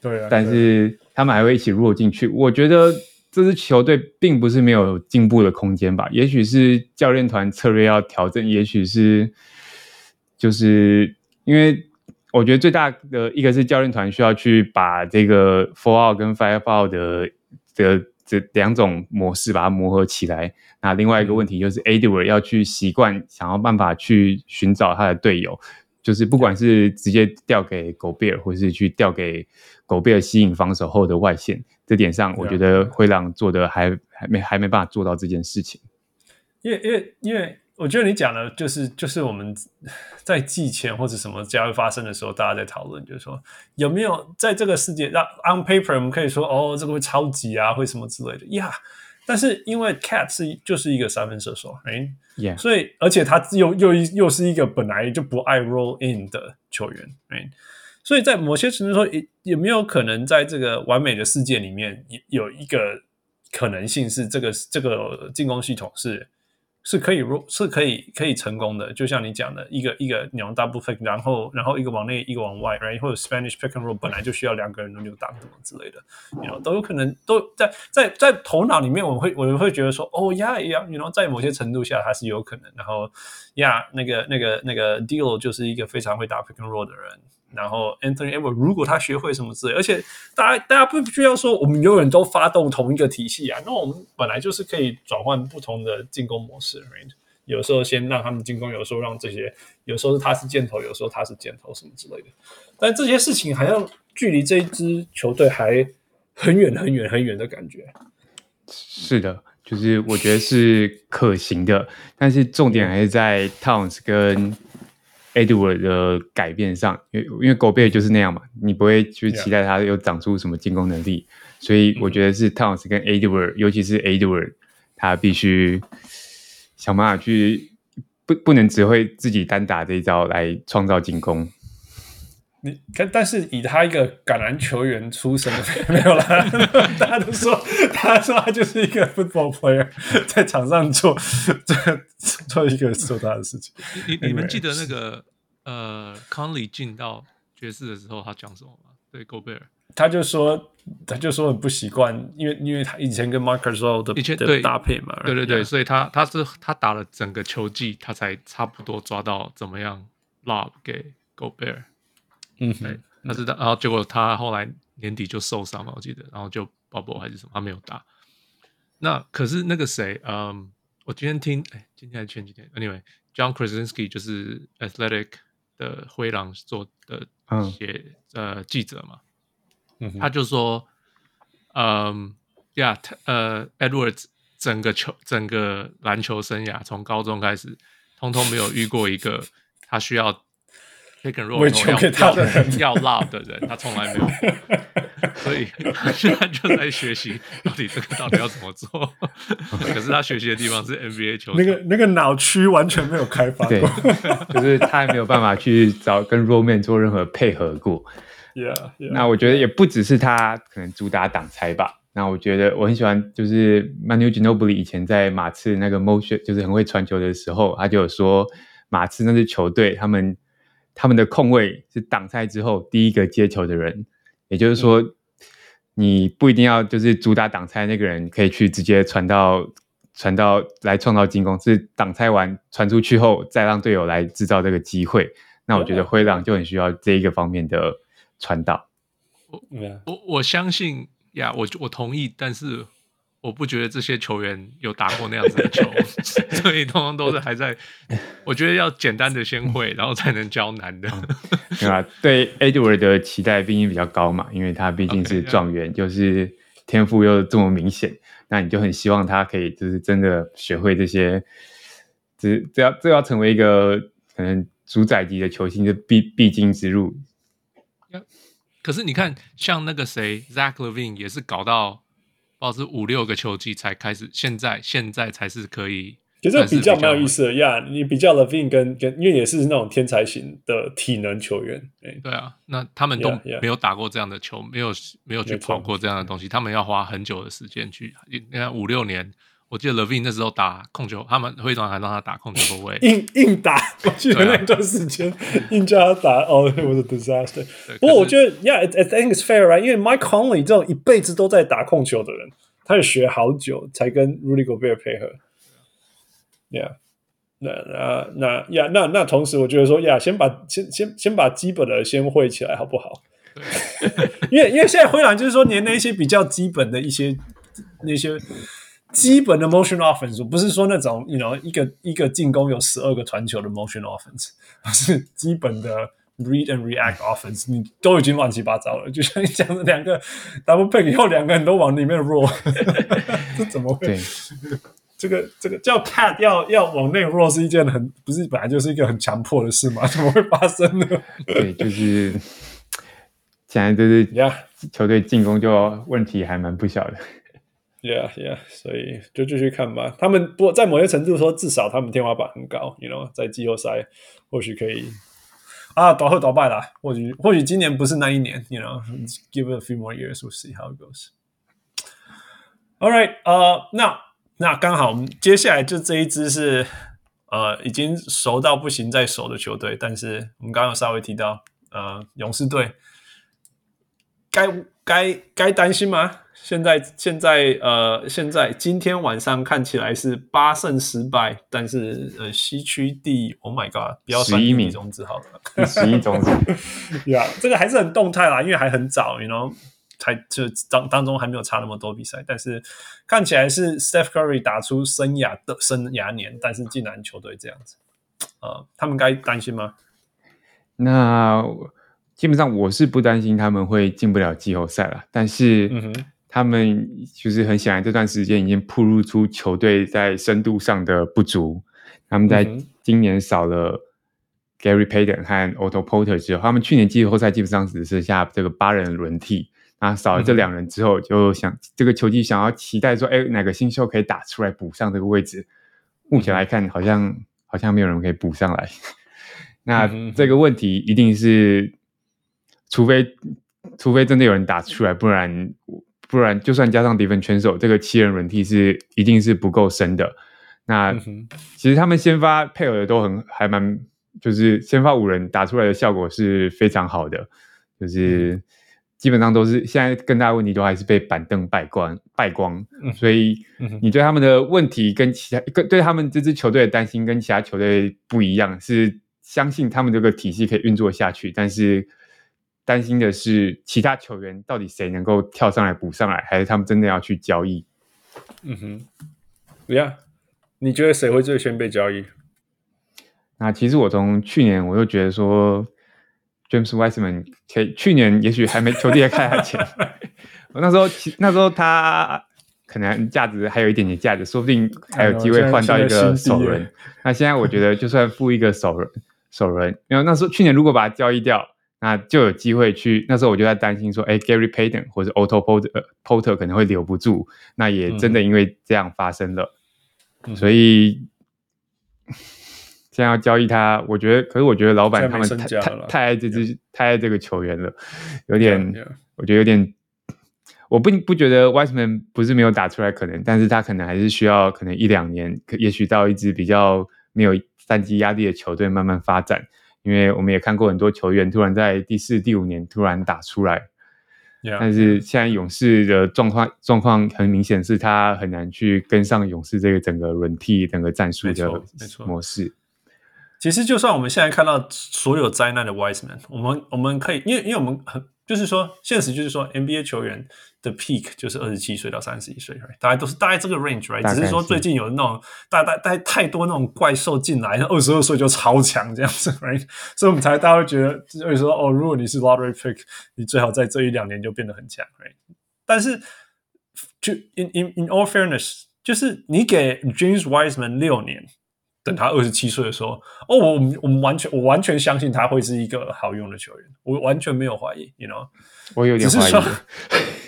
Speaker 1: 对啊，
Speaker 2: 但是他们还会一起弱进去。我觉得这支球队并不是没有进步的空间吧？也许是教练团策略要调整，也许是就是因为我觉得最大的一个是教练团需要去把这个 four out 跟 five out 的的。这两种模式把它磨合起来。那另外一个问题就是 Edward 要去习惯，想要办法去寻找他的队友，就是不管是直接调给狗贝尔，或是去调给狗贝尔吸引防守后的外线，这点上我觉得会让做的还还没还没办法做到这件事情。
Speaker 1: 因为因为因为。我觉得你讲的就是就是我们在季前或者什么交易发生的时候，大家在讨论，就是说有没有在这个世界让 on paper 我们可以说哦，这个会超级啊，会什么之类的呀。Yeah, 但是因为 Cat 是就是一个三分射手，哎.所以而且他又又又是一个本来就不爱 roll in 的球员，哎，所以在某些程度说，有有没有可能在这个完美的世界里面，有有一个可能性是这个这个进攻系统是。是可以，是可以可以成功的，就像你讲的，一个一个两 double pick，然后然后一个往内，一个往外，right？或者 Spanish pick and roll 本来就需要两个人轮流挡什么之类的，you know, 都有可能都在在在头脑里面，我会我会觉得说，哦呀呀，you know，在某些程度下它是有可能，然后呀，那个那个那个 Deal 就是一个非常会打 pick and roll 的人。然后 Anthony e v e r 如果他学会什么之类，而且大家大家不需要说我们永远都发动同一个体系啊，那我们本来就是可以转换不同的进攻模式，right? 有时候先让他们进攻，有时候让这些，有时候是他是箭头，有时候他是箭头什么之类的。但这些事情好像距离这一支球队还很远很远很远的感觉。
Speaker 2: 是的，就是我觉得是可行的，但是重点还是在 Towns 跟。Edward 的改变上，因为因为狗贝就是那样嘛，你不会去期待他有长出什么进攻能力，所以我觉得是 Towns 跟 Edward，尤其是 Edward，他必须想办法去不不能只会自己单打这一招来创造进攻。
Speaker 1: 你看，但是以他一个橄榄球员出身的，没有啦，大家都说，他说他就是一个 football player，在场上做做做一个做他的事情。
Speaker 3: 你你们记得那个呃，Conley 进到爵士的时候，他讲什么吗？对，Gobert，
Speaker 1: 他就说，他就说很不习惯，因为因为他以前跟 Marc Gasol 的以前的搭配嘛，
Speaker 3: 对对对，所以他他是他打了整个球季，他才差不多抓到怎么样 lob 给 Gobert。嗯，对，他知道，然后结果他后来年底就受伤了，我记得，然后就 bubble 还是什么，他没有打。那可是那个谁，嗯，我今天听，哎，今天还是前几天，anyway，John Krasinski 就是 Athletic 的灰狼做的写、嗯、呃记者嘛，嗯，他就说，嗯，呀，呃，Edwards 整个球整个篮球生涯从高中开始，通通没有遇过一个他需要。Pick and roll
Speaker 1: 球给他的人
Speaker 3: 要 lob 的人，他从来没有，所以他 现在就在学习到底这个到底要怎么做。可是他学习的地方是 NBA 球，
Speaker 1: 那个那个脑区完全没有开发过，
Speaker 2: 对，就是他还没有办法去找跟 roll man 做任何配合过。
Speaker 1: Yeah, yeah,
Speaker 2: 那我觉得也不只是他可能主打挡拆吧。那我觉得我很喜欢，就是 Manu Ginobili 以前在马刺那个 motion，就是很会传球的时候，他就有说马刺那支球队，他们他们的控卫是挡拆之后第一个接球的人，也就是说，你不一定要就是主打挡拆那个人可以去直接传到传到来创造进攻，是挡拆完传出去后再让队友来制造这个机会。那我觉得灰狼就很需要这一个方面的传导。
Speaker 3: 我我我相信。呀、我我同意，但是我不觉得这些球员有打过那样子的球，所以通常都是还在。我觉得要简单的先会，然后才能教难的。
Speaker 2: 对吧？对 Edward 的期待毕竟比较高嘛，因为他毕竟是状元，okay. 就是天赋又这么明显，那你就很希望他可以就是真的学会这些，这这要这要成为一个可能主宰级的球星的必必经之路。
Speaker 3: 可是你看，像那个谁，Zach Levine 也是搞到，不知道是五六个球季才开始，现在现在才是可以。
Speaker 1: 其实比较蛮有意思的呀，yeah, 你比较 Levine 跟跟，因为也是那种天才型的体能球员。
Speaker 3: 对啊，那他们都没有打过这样的球，没有没有去跑过这样的东西，他们要花很久的时间去，你看五六年。我记得 Levine 那时候打控球，他们会长还让他打控球后卫，
Speaker 1: 硬硬打。我记得那段时间、啊、硬叫他打，哦，我的 disaster。不过我觉得，Yeah，I think it's fair, right？因为 Mike Conley 这种一辈子都在打控球的人，他也学好久才跟 Rudy Gobert 配合。Yeah，那那那那那同时我觉得说，Yeah，先把先先先把基本的先会起来，好不好？因为因为现在灰狼就是说，连那些比较基本的一些那些。基本的 motion offense，不是说那种，you know，一个一个进攻有十二个传球的 motion offense，而是基本的 read and react offense，你都已经乱七八糟了。就像你讲的两个 double pick 以后，两个人都往里面 roll，这怎么会？这个这个叫 cat 要要往内 roll 是一件很不是本来就是一个很强迫的事吗？怎么会发生呢？
Speaker 2: 对，就是现在就是球队进攻就问题还蛮不小的。
Speaker 1: Yeah, yeah，所以就继续看吧。他们不在某些程度说，至少他们天花板很高。You know，在季后赛或许可以啊，倒喝倒败啦。或许或许今年不是那一年。You know，give it a few more years, we'll see how it goes. All right，呃、uh，那那刚好，我们接下来就这一支是呃已经熟到不行再熟的球队，但是我们刚刚有稍微提到，呃，勇士队该该该担心吗？现在现在呃，现在今天晚上看起来是八胜十败，但是呃，西区第 Oh my God，不要算一米种子好了，
Speaker 2: 十一种子，
Speaker 1: 呀，yeah, 这个还是很动态啦，因为还很早，you know，才就当当中还没有差那么多比赛，但是看起来是 Steph Curry 打出生涯的生涯年，但是竟然球队这样子，呃，他们该担心吗？
Speaker 2: 那基本上我是不担心他们会进不了季后赛了，但是。他们就是很显然，这段时间已经暴露出球队在深度上的不足。他们在今年少了 Gary Payton 和 Otto Porter 之后，他们去年季后赛基本上只剩下这个八人轮替。那少了这两人之后，就想这个球季想要期待说，哎，哪个新秀可以打出来补上这个位置？目前来看，好像好像没有人可以补上来。那这个问题一定是，除非除非真的有人打出来，不然。不然，就算加上 DiVincenzo，这个七人轮替是一定是不够深的。那其实他们先发配合的都很还蛮，就是先发五人打出来的效果是非常好的，就是基本上都是现在更大的问题都还是被板凳败光败光。所以你对他们的问题跟其他跟对他们这支球队的担心跟其他球队不一样，是相信他们这个体系可以运作下去，但是。担心的是其他球员到底谁能够跳上来补上来，还是他们真的要去交易？
Speaker 1: 嗯哼，对呀，你觉得谁会最先被交易？
Speaker 2: 那其实我从去年我就觉得说，James Wiseman 可以去年也许还没球队开他钱，我那时候那时候他可能价值还有一点点价值，说不定还有机会换到一个首轮。那现在我觉得就算付一个首轮。首轮，因为那时候去年如果把他交易掉，那就有机会去。那时候我就在担心说，哎，Gary Payton 或者 Otto Porter、呃、Porter 可能会留不住。那也真的因为这样发生了，嗯、所以现在要交易他，我觉得，可是我觉得老板他们太太太爱这支，太爱这个球员了，有点，yeah, yeah. 我觉得有点。我不不觉得 Wiseman 不是没有打出来可能，但是他可能还是需要可能一两年，可也许到一支比较没有战绩压力的球队慢慢发展。因为我们也看过很多球员突然在第四、第五年突然打出来，yeah, 但是现在勇士的状况状况很明显是他很难去跟上勇士这个整个轮替整个战术的模式。
Speaker 1: 其实就算我们现在看到所有灾难的 Wiseman，我们我们可以因为因为我们很就是说现实就是说 NBA 球员。的 peak 就是二十七岁到三十一岁，right? 大概都是大概这个 range，right？只是说最近有那种大大大太多那种怪兽进来，二十二岁就超强这样子，right？所以我们才大家会觉得，就是说哦，如果你是 lottery pick，你最好在这一两年就变得很强，right？但是就 in in in all fairness，就是你给 James Wiseman 六年。等他二十七岁的时候，哦，我我们完全我完全相信他会是一个好用的球员，我完全没有怀疑，you know，
Speaker 2: 我有点怀疑，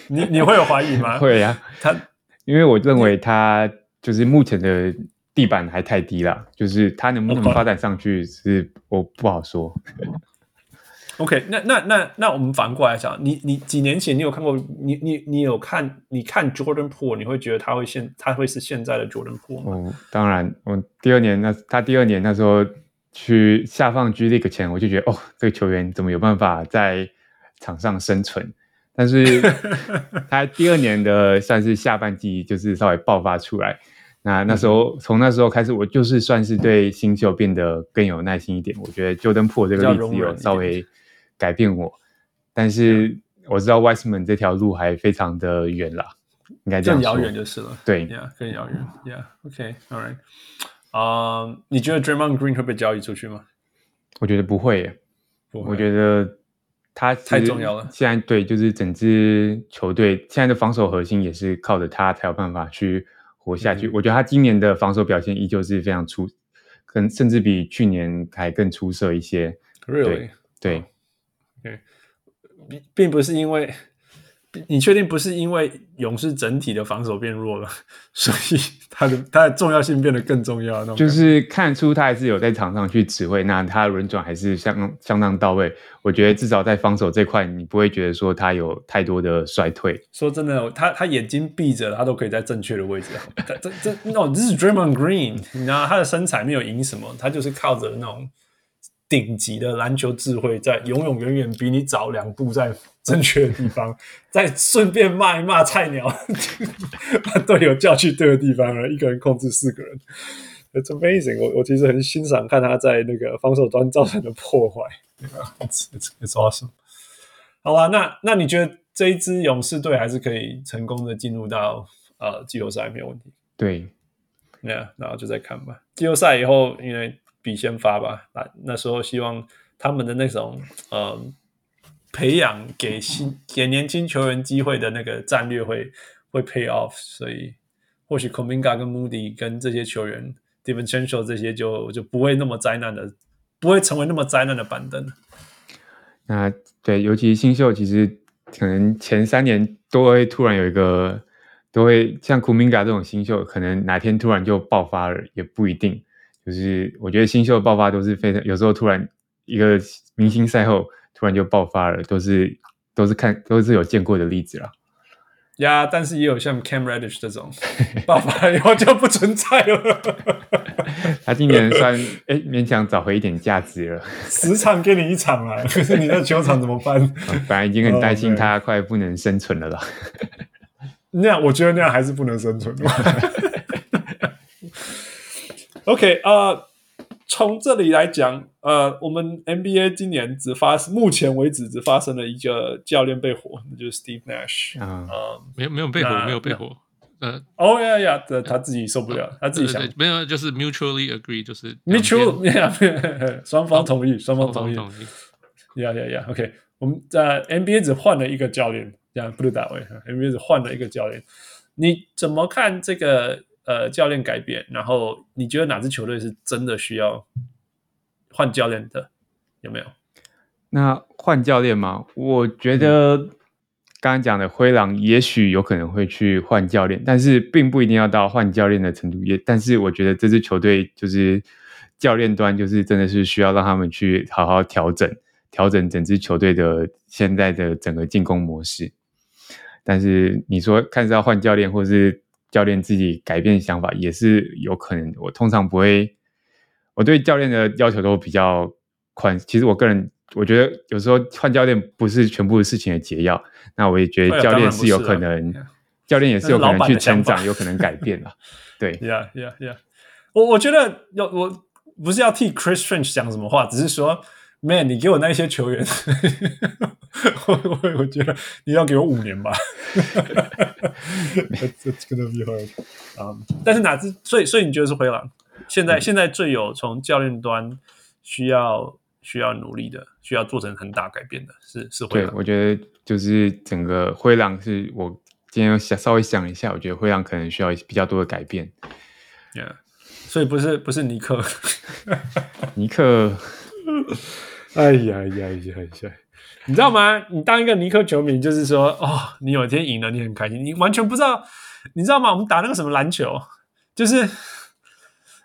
Speaker 1: 你你会有怀疑吗？
Speaker 2: 会呀、啊，他因为我认为他就是目前的地板还太低了，就是他能不能发展上去是我不好说。
Speaker 1: OK，那那那那我们反过来讲，你你几年前你有看过你你你有看你看 Jordan Poole，你会觉得他会现他会是现在的 Jordan Poole 吗？
Speaker 2: 哦，当然，我第二年那他第二年那时候去下放 G League 前，我就觉得哦，这个球员怎么有办法在场上生存？但是他第二年的算是下半季就是稍微爆发出来，那那时候从那时候开始，我就是算是对新秀变得更有耐心一点。我觉得 Jordan Poole 这个例子有稍微。改变我，但是我知道 Wiseman 这条路还非常的远啦，应该这样说。
Speaker 1: 更遥远就是了。
Speaker 2: 对
Speaker 1: ，Yeah，更遥远。Yeah，OK，All right。啊，你觉得 Draymond Green 会被交易出去吗？
Speaker 2: 我觉得不会耶。
Speaker 1: 不会。
Speaker 2: 我觉得他
Speaker 1: 太重要了。
Speaker 2: 现在对，就是整支球队现在的防守核心也是靠着他才有办法去活下去。嗯、我觉得他今年的防守表现依旧是非常出，跟甚至比去年还更出色一些。
Speaker 1: Really？
Speaker 2: 对。
Speaker 1: 对，并并不是因为，你确定不是因为勇士整体的防守变弱了，所以 他的他的重要性变得更重要？
Speaker 2: 就是看出他还是有在场上去指挥，那他的轮转还是相相当到位。我觉得至少在防守这块，你不会觉得说他有太多的衰退。
Speaker 1: 说真的，他他眼睛闭着，他都可以在正确的位置。这这这，no，这是 Draymond Green，你知道他的身材没有赢什么，他就是靠着那种。顶级的篮球智慧，在永永远远比你早两步在正确的地方，再顺便骂一骂菜鸟，把 队友叫去对的地方，而一个人控制四个人，It's amazing 我。我我其实很欣赏看他在那个防守端造成的破坏，It's It's It's awesome。好吧，那那你觉得这一支勇士队还是可以成功的进入到呃季后赛没有问题？
Speaker 2: 对，
Speaker 1: 那、yeah, 然后就再看吧。季后赛以后，因为比先发吧，那那时候希望他们的那种呃培养给新给年轻球员机会的那个战略会会 pay off，所以或许 Kumiga 跟 Moody 跟这些球员 d i v i n c e n t i a l 这些就就不会那么灾难的，不会成为那么灾难的板凳。
Speaker 2: 那对，尤其新秀其实可能前三年都会突然有一个，都会像 Kumiga 这种新秀，可能哪天突然就爆发了，也不一定。就是我觉得新秀爆发都是非常，有时候突然一个明星赛后突然就爆发了，都是都是看都是有见过的例子了。
Speaker 1: 呀，但是也有像 Cam Reddish 这种 爆发以后就不存在了。
Speaker 2: 他今年算 哎勉强找回一点价值了，
Speaker 1: 十场给你一场啊，可是你在球场怎么办？
Speaker 2: 本来已经很担心他快不能生存了啦。
Speaker 1: 那样我觉得那样还是不能生存。OK，呃，从这里来讲，呃，我们 NBA 今年只发生，目前为止只发生了一个教练被火，那就是 Steve Nash
Speaker 3: 啊、呃，没有没有被火，没有被火，呃，
Speaker 1: 哦呀呀，他他自己受不了，呃、他自己想，
Speaker 3: 没有，就是 mutually agree，就是
Speaker 1: mutual，双方同意，双方同意，呀呀呀，OK，我们在 NBA 只换了一个教练，这样不能打位，NBA 只换了一个教练，你怎么看这个？呃，教练改变，然后你觉得哪支球队是真的需要换教练的，有没有？
Speaker 2: 那换教练吗？我觉得刚刚讲的灰狼也许有可能会去换教练，但是并不一定要到换教练的程度。也，但是我觉得这支球队就是教练端就是真的是需要让他们去好好调整，调整整支球队的现在的整个进攻模式。但是你说看是要换教练，或是教练自己改变想法，也是有可能。我通常不会，我对教练的要求都比较宽。其实我个人我觉得有时候换教练不是全部事情的解药。那我也觉得教练是有可能，教练也是有可能去成长，有可能改变了。对
Speaker 1: ，Yeah, Yeah, Yeah。我我觉得要，我不是要替 Chris Finch 讲什么话，只是说。Man，你给我那些球员，我我我觉得你要给我五年吧。这这个厉害啊！但是哪支？所以所以你觉得是灰狼？现在、嗯、现在最有从教练端需要需要努力的，需要做成很大改变的是是灰狼。
Speaker 2: 对，我觉得就是整个灰狼是我今天想稍微想一下，我觉得灰狼可能需要比较多的改变。
Speaker 1: Yeah，所以不是不是尼克，
Speaker 2: 尼克。
Speaker 1: 哎呀呀呀呀！你知道吗？你当一个尼克球迷，就是说，哦，你有一天赢了，你很开心。你完全不知道，你知道吗？我们打那个什么篮球，就是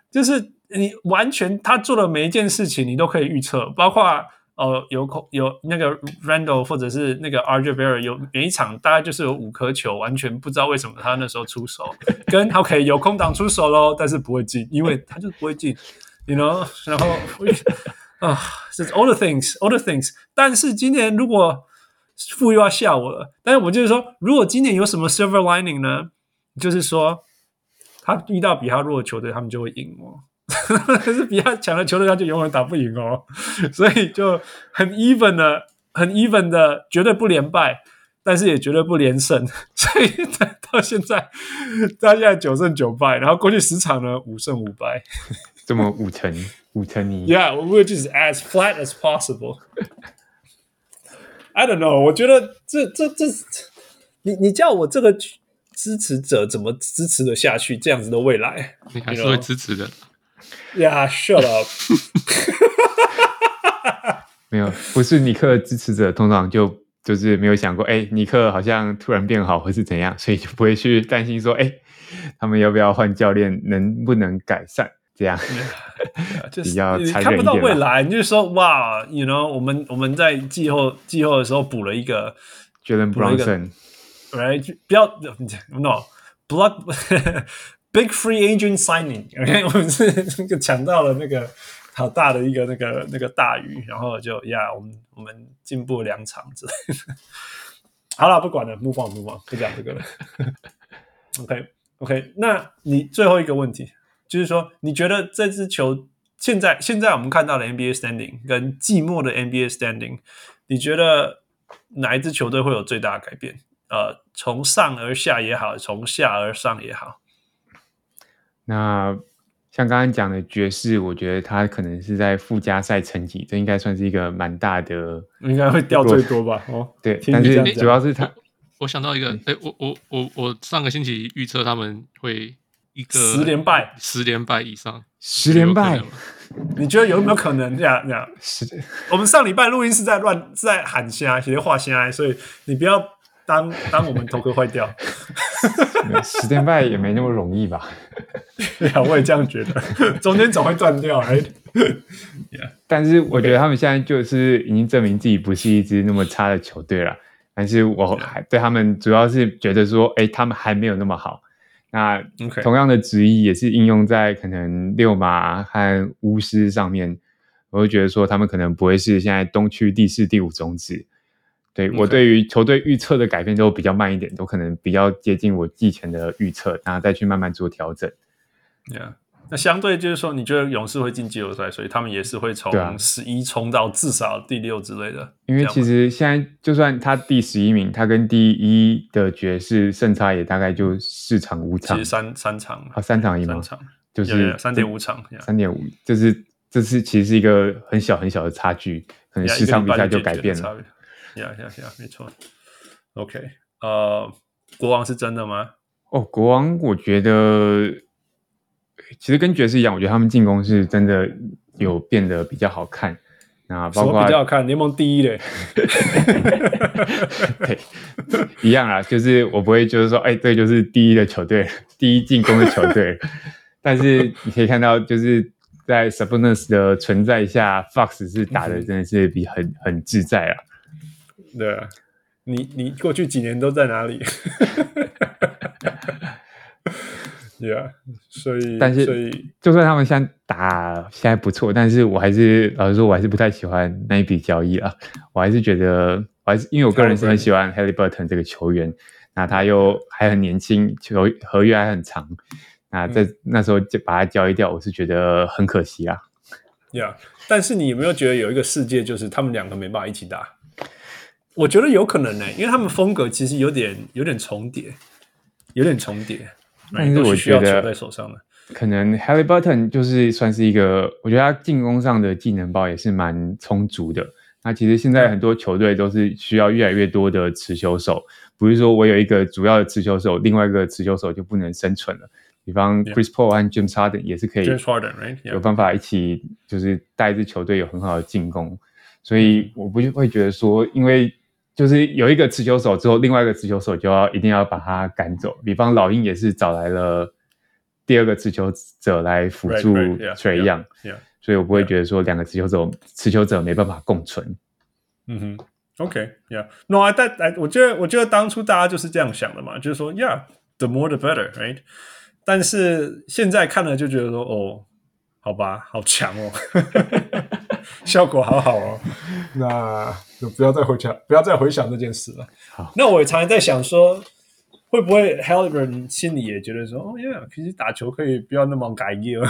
Speaker 1: 就是你完全他做的每一件事情，你都可以预测，包括呃有空有那个 Randle 或者是那个 RJ Barry，有每一场大概就是有五颗球，完全不知道为什么他那时候出手，跟 OK 有空档出手喽，但是不会进，因为他就不会进，you know，然后。啊，是、uh, all the things, all the things。但是今年如果富又要吓我了，但是我就是说，如果今年有什么 silver lining 呢？就是说，他遇到比他弱的球队，他们就会赢哦。可是比他强的球队，他就永远打不赢哦。所以就很 even 的，很 even 的，绝对不连败，但是也绝对不连胜。所以到现在，到现在九胜九败，然后过去十场呢，五胜五败，
Speaker 2: 这么五成。五成你
Speaker 1: ，Yeah，we're just as flat as possible. I don't know，我觉得这这这，你你叫我这个支持者怎么支持的下去？这样子的未来，
Speaker 3: 你还是会支持的。
Speaker 1: Yeah，shut up。
Speaker 2: 没有，不是尼克的支持者，通常就就是没有想过，哎，尼克好像突然变好，或是怎样，所以就不会去担心说，哎，他们要不要换教练，能不能改善？这样，
Speaker 1: 就是你看不到未来，你就说哇，you know，我们我们在季后季后的时候补了一个
Speaker 2: Jalen Brunson，right？不
Speaker 1: 要 no，block big free agent signing，OK，我们是那个抢到了那个好大的一个那个那个大鱼，然后就呀我们我们进步两场之类的。好了，不管了，move on，move on，不讲这个了。OK OK，那你最后一个问题。就是说，你觉得这支球现在现在我们看到的 NBA standing 跟季末的 NBA standing，你觉得哪一支球队会有最大的改变？呃，从上而下也好，从下而上也好。
Speaker 2: 那像刚刚讲的爵士，我觉得他可能是在附加赛成绩，这应该算是一个蛮大的，
Speaker 1: 应该会掉最多吧？哦，
Speaker 2: 对，但是主要是他，
Speaker 3: 我，我想到一个，哎，我我我我上个星期预测他们会。一个
Speaker 1: 十连败，
Speaker 3: 十连败以上，
Speaker 2: 十连败，
Speaker 1: 你觉得有没有可能这样？这样
Speaker 2: 是，
Speaker 1: 我们上礼拜录音是在乱是在喊虾，写画瞎，所以你不要当当我们头壳坏掉。
Speaker 2: 十连败也没那么容易吧？
Speaker 1: 对啊，我也这样觉得，中间总会断掉。哎，
Speaker 2: 但是我觉得他们现在就是已经证明自己不是一支那么差的球队了。但是我还对他们主要是觉得说，哎，他们还没有那么好。那同样的质疑也是应用在可能六马和巫师上面，我会觉得说他们可能不会是现在东区第四、第五种子。对我对于球队预测的改变都比较慢一点，都可能比较接近我季前的预测，然后再去慢慢做调整。
Speaker 1: Yeah. 那相对就是说，你觉得勇士会进季后赛，所以他们也是会从十一冲到至少第六之类的。啊、
Speaker 2: 因为其实现在就算他第十一名，他跟第一的爵士胜差也大概就四场五场，
Speaker 1: 其实三三场
Speaker 2: 啊，三场赢吗？
Speaker 1: 三场
Speaker 2: 就是
Speaker 1: 三点五场，
Speaker 2: 三点五，这是这是其实是一个很小很小的差距，可能十场比赛就改变了。
Speaker 1: 呀呀呀，没错。OK，呃，国王是真的吗？
Speaker 2: 哦，国王，我觉得。其实跟爵士一样，我觉得他们进攻是真的有变得比较好看。那包括
Speaker 1: 比较好看，联盟第一嘞，
Speaker 2: 对，一样啊，就是我不会就是说，哎，对，就是第一的球队，第一进攻的球队。但是你可以看到，就是在 Sabonis 的存在下，Fox 是打的真的是比很很自在啊。
Speaker 1: 对啊，你你过去几年都在哪里？对啊，所以
Speaker 2: 但是
Speaker 1: 所以
Speaker 2: 就算他们现在打现在不错，但是我还是老实说，我还是不太喜欢那一笔交易啊。我还是觉得，我还是因为我个人是很喜欢 Haliburton 这个球员，那他又还很年轻，球合约还很长，那在那时候就把他交易掉，我是觉得很可惜啊。
Speaker 1: Yeah，但是你有没有觉得有一个世界，就是他们两个没办法一起打？我觉得有可能呢、欸，因为他们风格其实有点有点重叠，有点重叠。
Speaker 2: 但是我觉得可能 h a l l y Button 就是算是一个，我觉得他进攻上的技能包也是蛮充足的。那其实现在很多球队都是需要越来越多的持球手，不是说我有一个主要的持球手，另外一个持球手就不能生存了。比方 Chris Paul 和 James Harden 也是可以有办法一起就是带一支球队有很好的进攻。所以我不会觉得说，因为就是有一个持球手之后，另外一个持球手就要一定要把他赶走。比方老鹰也是找来了第二个持球者来辅助 Trae Young，所以我不会觉得说两个持球者持球者没办法共存。
Speaker 1: 嗯哼，OK，Yeah，No，但哎，我觉得我觉得当初大家就是这样想的嘛，就是说，Yeah，the more the better，right？但是现在看了就觉得说，哦，好吧，好强哦。效果好好哦，那就不要再回想，不要再回想这件事了。好，那我也常常在想说，会不会 Haliburton 心里也觉得说，哦呀，其实打球可以不要那么改业了，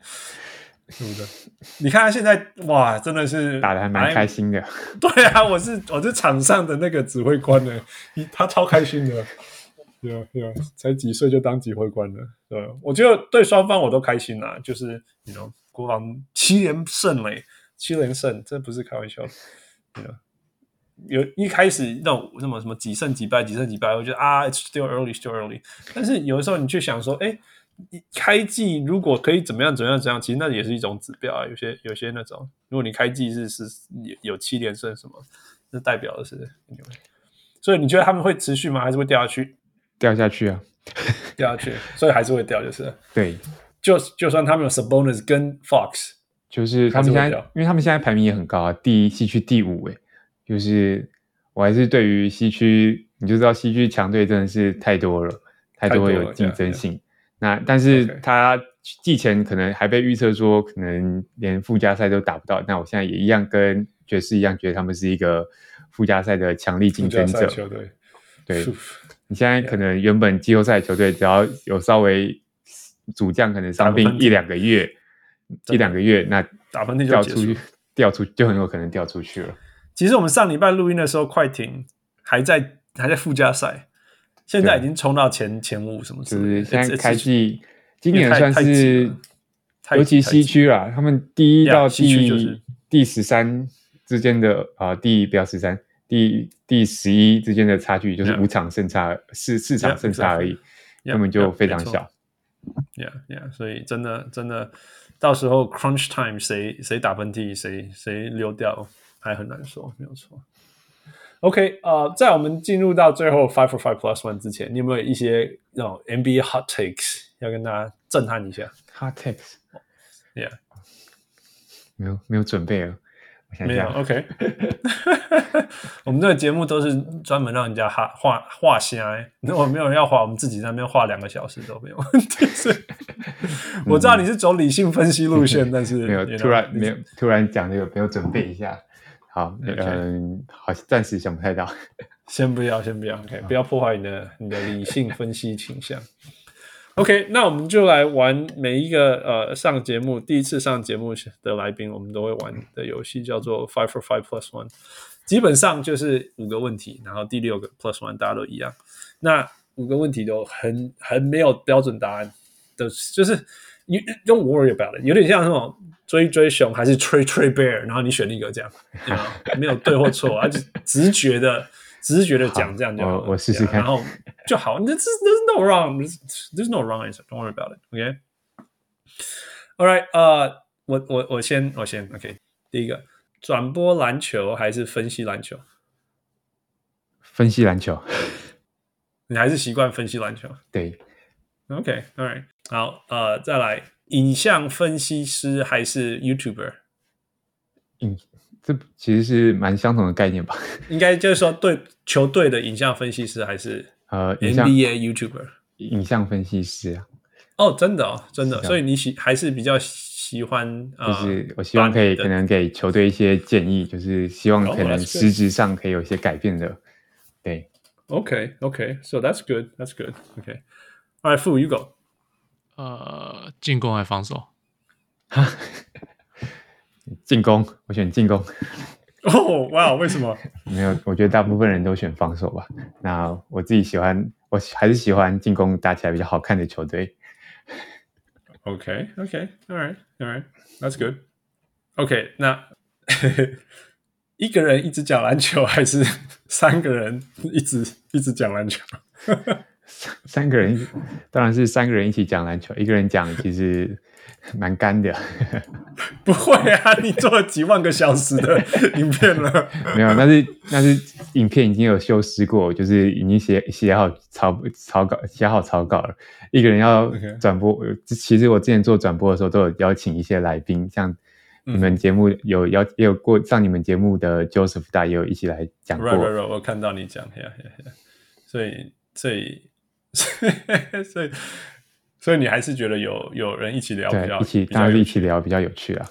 Speaker 1: 是不是？你看他现在哇，真的是
Speaker 2: 打的还蛮开心的。
Speaker 1: 对啊，我是我是场上的那个指挥官呢，他超开心的。对啊，对啊，才几岁就当指挥官了，对，我觉得对双方我都开心啊，就是你知道。国王七连胜嘞，七连胜，这不是开玩笑的。有一开始那种什么什么几胜几败，几胜几败，我觉得啊，it's still early，still early。但是有的时候你去想说，哎，开季如果可以怎么样怎么样怎样，其实那也是一种指标啊。有些有些那种，如果你开季是是有有七连胜什么，那代表的是，所以你觉得他们会持续吗？还是会掉下去？
Speaker 2: 掉下去啊，
Speaker 1: 掉下去，所以还是会掉，就是
Speaker 2: 对。
Speaker 1: 就就算他们有 Sabonis 跟 Fox，
Speaker 2: 就是他们现在，因为他们现在排名也很高啊，第一西区第五诶，就是我还是对于西区，你就知道西区强队真的是太多了，太多有竞争性。那但是他季前可能还被预测说可能连附加赛都打不到，那我现在也一样跟爵士一样，觉得他们是一个附加赛的强力竞争者。球队，对，你现在可能原本季后赛球队只要有稍微。主将可能伤病一两个月，一两个月，那
Speaker 1: 打喷嚏
Speaker 2: 掉出去，掉出就很有可能掉出去了。
Speaker 1: 其实我们上礼拜录音的时候，快艇还在还在附加赛，现在已经冲到前前五什么之类的。
Speaker 2: 就是现在开季，今年算是尤其西区啦，他们第一到第第十三之间的啊，第不要十三，第第十一之间的差距就是五场胜差，四四场胜差而已，根本就非常小。
Speaker 1: Yeah, yeah，所以真的真的，到时候 crunch time 谁谁打喷嚏，谁谁溜掉，还很难说，没有错。OK，呃，在我们进入到最后 five for five plus one 之前，你有没有一些那种 NBA hot takes 要跟大家震撼一下
Speaker 2: ？Hot takes，Yeah，没有没有准备了。
Speaker 1: 没有，OK。我们这个节目都是专门让人家画画画虾，如果没有人要画，我们自己在那边画两个小时都没有问题。是，我知道你是走理性分析路线，但是
Speaker 2: 没有突然没有突然讲这个，没有准备一下。好，嗯，好，暂时想不太到。
Speaker 1: 先不要，先不要，OK，不要破坏你的你的理性分析倾向。OK，那我们就来玩每一个呃上节目第一次上节目的来宾，我们都会玩的游戏叫做 Five for Five Plus One，基本上就是五个问题，然后第六个 Plus One 大家都一样。那五个问题都很很没有标准答案的，就是你 Don't worry about it，有点像那种追追熊还是 Trade Trade Bear，然后你选一个这样，没有对或错，而是直觉的。直觉的讲这样就好，
Speaker 2: 我试试看，
Speaker 1: 然后就好。There's there's no wrong, there's no wrong answer. Don't worry about it. OK. All right. 呃，我我我先我先 OK，第一个转播篮球还是分析篮球？
Speaker 2: 分析篮球。
Speaker 1: 你还是习惯分析篮球？
Speaker 2: 对。
Speaker 1: OK，All right，好，呃，再来，影像分析师还是 YouTuber？
Speaker 2: 影，这其实是蛮相同的概念吧？
Speaker 1: 应该就是说，对球队的影像分析师还是呃 NBA YouTuber？
Speaker 2: 影像分析师啊。
Speaker 1: 哦，真的哦，真的，所以你喜还是比较喜欢，
Speaker 2: 就是我希望可以可能给球队一些建议，就是希望可能实质上可以有一些改变的。Oh, 对
Speaker 1: ，OK，OK，So that's good，That's good，OK，All right，Fu you go。
Speaker 3: 呃，进攻还是防守？
Speaker 2: 进攻，我选进攻。
Speaker 1: 哦，哇，为什么？
Speaker 2: 没有，我觉得大部分人都选防守吧。那我自己喜欢，我还是喜欢进攻打起来比较好看的球队。
Speaker 1: OK, OK, all right, all right, that's good. OK，那 一个人一直讲篮球，还是三个人一直一直讲篮球？
Speaker 2: 三三个人，当然是三个人一起讲篮球。一个人讲其实蛮干的。
Speaker 1: 不会啊，你做了几万个小时的影片了。
Speaker 2: 没有，那是那是影片已经有修饰过，就是已经写写好草草稿，写好草稿了。一个人要转播.其实我之前做转播的时候都有邀请一些来宾，像你们节目有邀也有过上你们节目的 Joseph 大也有一起来讲过。
Speaker 1: Right, right, right, 我看到你讲，yeah, yeah, yeah. 所以所以 所以所以你还是觉得有有人一起聊比较
Speaker 2: 一起当然是一起聊比较有趣啊。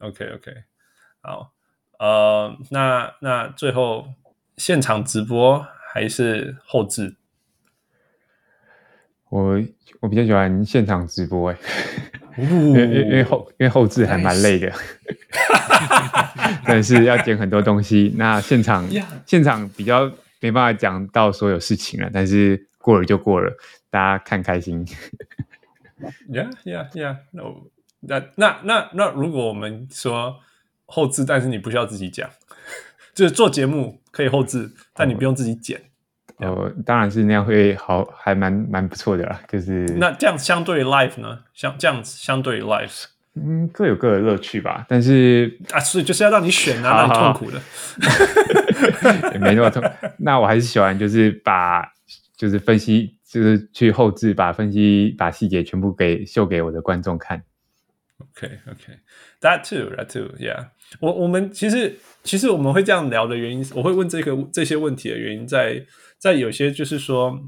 Speaker 1: OK OK，好，呃，那那最后现场直播还是后置？
Speaker 2: 我我比较喜欢现场直播 哎，因为因为后因为后置还蛮累的，但是要剪很多东西。那现
Speaker 1: 场.
Speaker 2: 现场比较没办法讲到所有事情了，但是过了就过了，大家看开心。
Speaker 1: Yeah yeah yeah no，那那那那如果我们说后置，但是你不需要自己讲，就是做节目可以后置，但你不用自己剪。
Speaker 2: 哦，当然是那样会好，还蛮蛮不错的啦。就是
Speaker 1: 那这样相对于 life 呢？相这样子相对于 live，
Speaker 2: 嗯，各有各的乐趣吧。但是
Speaker 1: 啊，所以就是要让你选啊，让你痛苦的，
Speaker 2: 也没那么痛。那我还是喜欢，就是把就是分析，就是去后置，把分析把细节全部给秀给我的观众看。
Speaker 1: OK，OK，That too，That too，Yeah。我我们其实其实我们会这样聊的原因，我会问这个这些问题的原因在。在有些就是说，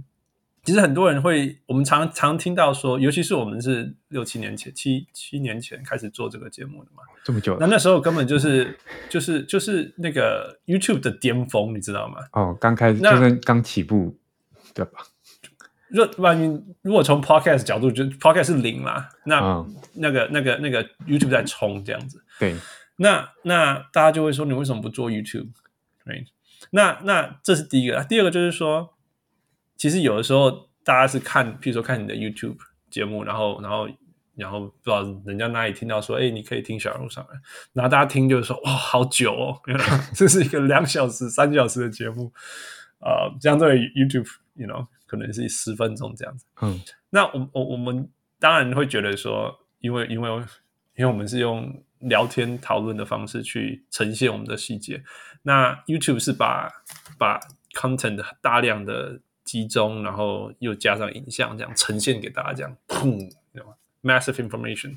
Speaker 1: 其实很多人会，我们常常听到说，尤其是我们是六七年前、七七年前开始做这个节目的嘛，
Speaker 2: 这么久，
Speaker 1: 那那时候根本就是就是就是那个 YouTube 的巅峰，你知道吗？
Speaker 2: 哦，刚开始就是刚起步，对吧？
Speaker 1: 若万一如果从 Podcast 角度，就 Podcast 是零啦，那、嗯、那个那个那个 YouTube 在冲这样子，
Speaker 2: 对，
Speaker 1: 那那大家就会说，你为什么不做 YouTube？那那这是第一个，第二个就是说，其实有的时候大家是看，譬如说看你的 YouTube 节目，然后然后然后不知道人家哪里听到说，哎，你可以听小人物上来，然后大家听就是说，哇，好久哦，原 来这是一个两小时、三小时的节目，呃，相对于 YouTube，you know，可能是十分钟这样子。
Speaker 2: 嗯，
Speaker 1: 那我我我们当然会觉得说，因为因为因为我们是用聊天讨论的方式去呈现我们的细节。那 YouTube 是把把 content 大量的集中，然后又加上影像，这样呈现给大家，这样砰，？massive information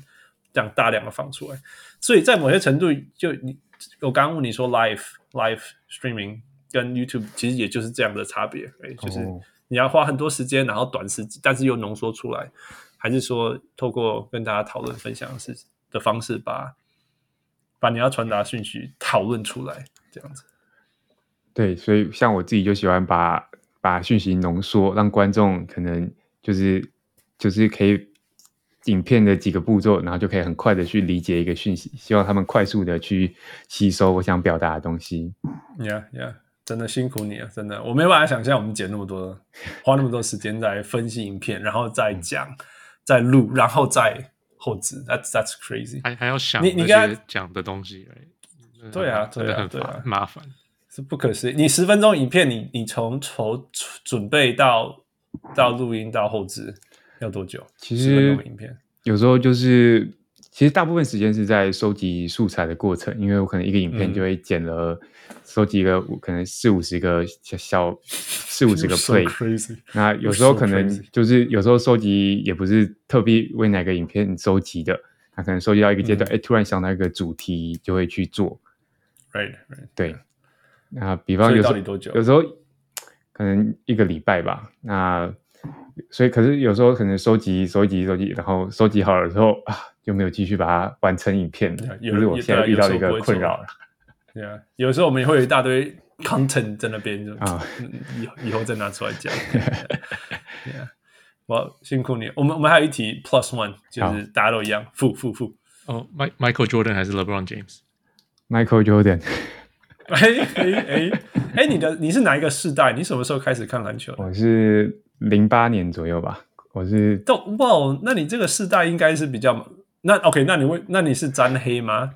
Speaker 1: 这样大量的放出来，所以在某些程度，就你我刚刚问你说 live live streaming 跟 YouTube 其实也就是这样的差别，哎，就是你要花很多时间，然后短时间，但是又浓缩出来，还是说透过跟大家讨论分享的事的方式把，把把你要传达讯息讨论出来。这样子，
Speaker 2: 对，所以像我自己就喜欢把把讯息浓缩，让观众可能就是就是可以影片的几个步骤，然后就可以很快的去理解一个讯息，希望他们快速的去吸收我想表达的东西。
Speaker 1: 呀呀，真的辛苦你了，真的，我没办法想象我们剪那么多，花那么多时间在分析影片，然后再讲，再录，然后再后置，That's that's crazy，
Speaker 3: 还还要想你你刚讲的东西。
Speaker 1: 对啊，对啊，对啊，
Speaker 3: 麻烦。
Speaker 1: 是不可思议。你十分钟影片，你你从筹准备到到录音到后置要多久？
Speaker 2: 其实影片。有时候就是其实大部分时间是在收集素材的过程，因为我可能一个影片就会剪了收集一个可能四五十个小小四五十个 play，、so、那有时候可能就是有时候收集也不是特别为哪个影片收集的，那可能收集到一个阶段，哎、嗯，突然想到一个主题就会去做。
Speaker 1: Right, right.
Speaker 2: 对。那比方有时候有时候可能一个礼拜吧，那。所以，可是有时候可能收集、收集、收集，然后收集好了之后啊，就没有继续把它完成影片了。就、yeah, 是我现在遇到的一个困扰了。
Speaker 1: 对啊，有时候我们也会有一大堆 content 在那边，就啊，以以后再拿出来讲。对啊，我辛苦你。我们我们还有一题 plus one，就是大家都一样，负负负。
Speaker 3: 哦，Michael Jordan 还是 LeBron James？Michael
Speaker 2: Jordan。
Speaker 1: 哎哎哎哎，你的你是哪一个世代？你什么时候开始看篮球？
Speaker 2: 我是。零八年左右吧，我是
Speaker 1: 都哇，那你这个世代应该是比较那 OK，那你为那你是沾黑吗？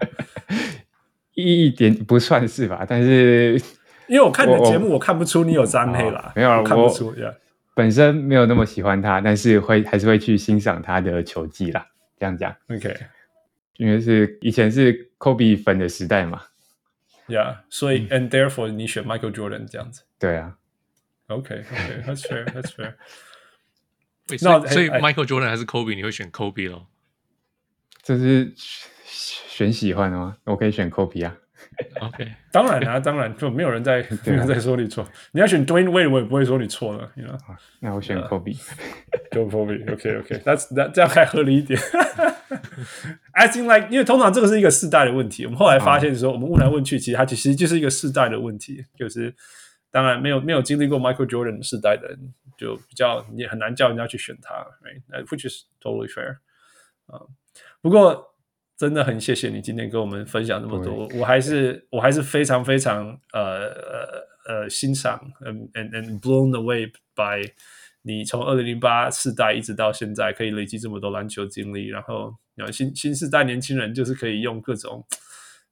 Speaker 2: 一点不算是吧，但是
Speaker 1: 因为我看你的节目，我，看不出你有沾黑啦，
Speaker 2: 没有，
Speaker 1: 我看不出。
Speaker 2: 本身没有那么喜欢他，但是会还是会去欣赏他的球技啦。这样讲
Speaker 1: ，OK，
Speaker 2: 因为是以前是 Kobe 粉的时代嘛
Speaker 1: ，Yeah，所以、嗯、and therefore 你选 Michael Jordan 这样子，
Speaker 2: 对啊。
Speaker 1: OK，OK，That's fair，That's fair。
Speaker 3: 那所以 Michael Jordan 还是 Kobe？你会选 Kobe 咯？
Speaker 2: 这是选喜欢的吗？我可以选 Kobe 啊。
Speaker 3: OK，
Speaker 1: 当然啊，当然就没有人在没有人在说你错。你要选 Dwyane Wade，我也不会说你错了。
Speaker 2: 那我选 Kobe。
Speaker 1: Go Kobe。OK，OK，That's that 这样还合理一点。I think like，因为通常这个是一个世代的问题。我们后来发现说，我们问来问去，其实它其实就是一个世代的问题，就是。当然，没有没有经历过 Michael Jordan 世代的人，就比较也很难叫人家去选他，right？Which is totally fair。啊，不过真的很谢谢你今天跟我们分享那么多，我还是我还是非常非常呃呃呃欣赏，and and blown away by 你从二零零八世代一直到现在可以累积这么多篮球经历，然后新新时代年轻人就是可以用各种。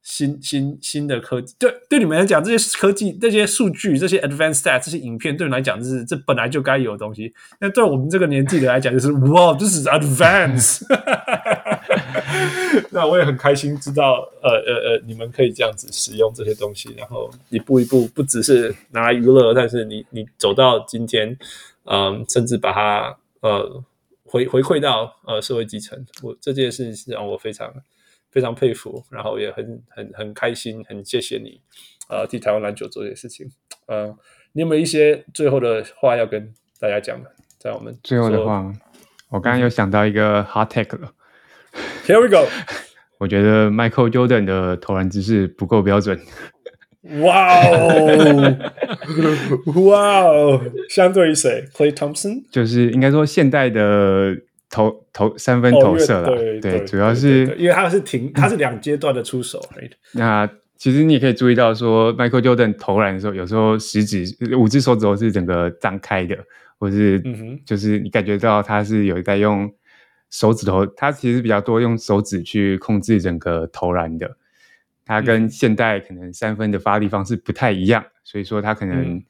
Speaker 1: 新新新的科技，对对你们来讲，这些科技、这些数据、这些 advanced stats、这些影片，对你来讲，就是这本来就该有的东西。那对我们这个年纪的来讲，就是哇，这是 advanced。那我也很开心知道，呃呃呃，你们可以这样子使用这些东西，然后一步一步，不只是拿来娱乐，但是你你走到今天，嗯、呃，甚至把它呃回回馈到呃社会基层。我这件事是让我非常。非常佩服，然后也很很很开心，很谢谢你，呃，替台湾篮球做这些事情。呃，你有没有一些最后的话要跟大家讲的？在我们
Speaker 2: 最后的话，我刚刚又想到一个 hot take 了。
Speaker 1: Here we go。
Speaker 2: 我觉得 Michael Jordan 的投篮姿势不够标准。
Speaker 1: 哇哦！哇哦！相对于谁？Klay Thompson？
Speaker 2: 就是应该说现代的。投投三分投射了，对，对，主要是
Speaker 1: 因为他是停，他是两阶段的出手。
Speaker 2: 那其实你也可以注意到，说 Michael Jordan 投篮的时候，有时候食指五只手指头是整个张开的，或是就是你感觉到他是有在用手指头，他其实比较多用手指去控制整个投篮的。他跟现代可能三分的发力方式不太一样，所以说他可能。嗯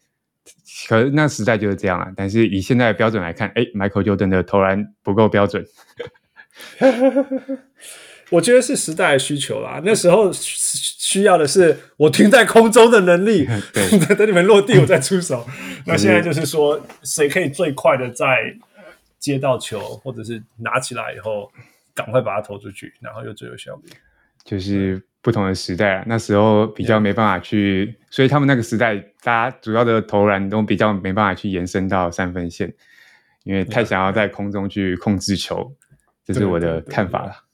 Speaker 2: 可是那时代就是这样啊，但是以现在的标准来看，哎，Michael Jordan 的投篮不够标准。
Speaker 1: 我觉得是时代的需求啦。那时候需要的是我停在空中的能力，等你们落地我再出手。那现在就是说，谁可以最快的在接到球，或者是拿起来以后，赶快把它投出去，然后又最有效率。
Speaker 2: 就是不同的时代啊，那时候比较没办法去.所以他们那个时代，大家主要的投篮都比较没办法去延伸到三分线，因为太想要在空中去控制球.这是我的看法了。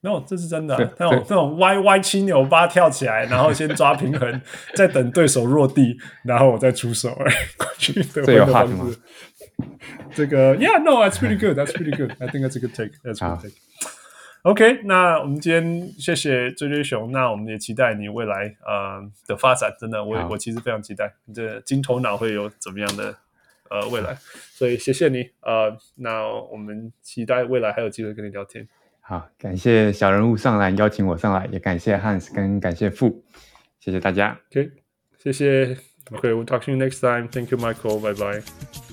Speaker 1: 那、no, 这是真的，那种那种歪歪七扭八跳起来，然后先抓平衡，再等对手落地，然后我再出手。过去的方式，这个，Yeah，No，that's pretty good，that's pretty good，I think that's a good take，that's a good take。OK，那我们今天谢谢追追熊，那我们也期待你未来呃的发展，真的，我我其实非常期待你这金头脑会有怎么样的呃未来，所以谢谢你呃，那我们期待未来还有机会跟你聊天。
Speaker 2: 好，感谢小人物上篮邀请我上来，也感谢 Hans 跟感谢傅，谢谢大家。
Speaker 1: OK，谢谢。OK，we'll talk to you next time. Thank you, Michael. Bye bye.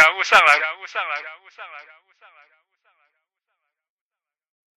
Speaker 4: 感悟上来感悟上来。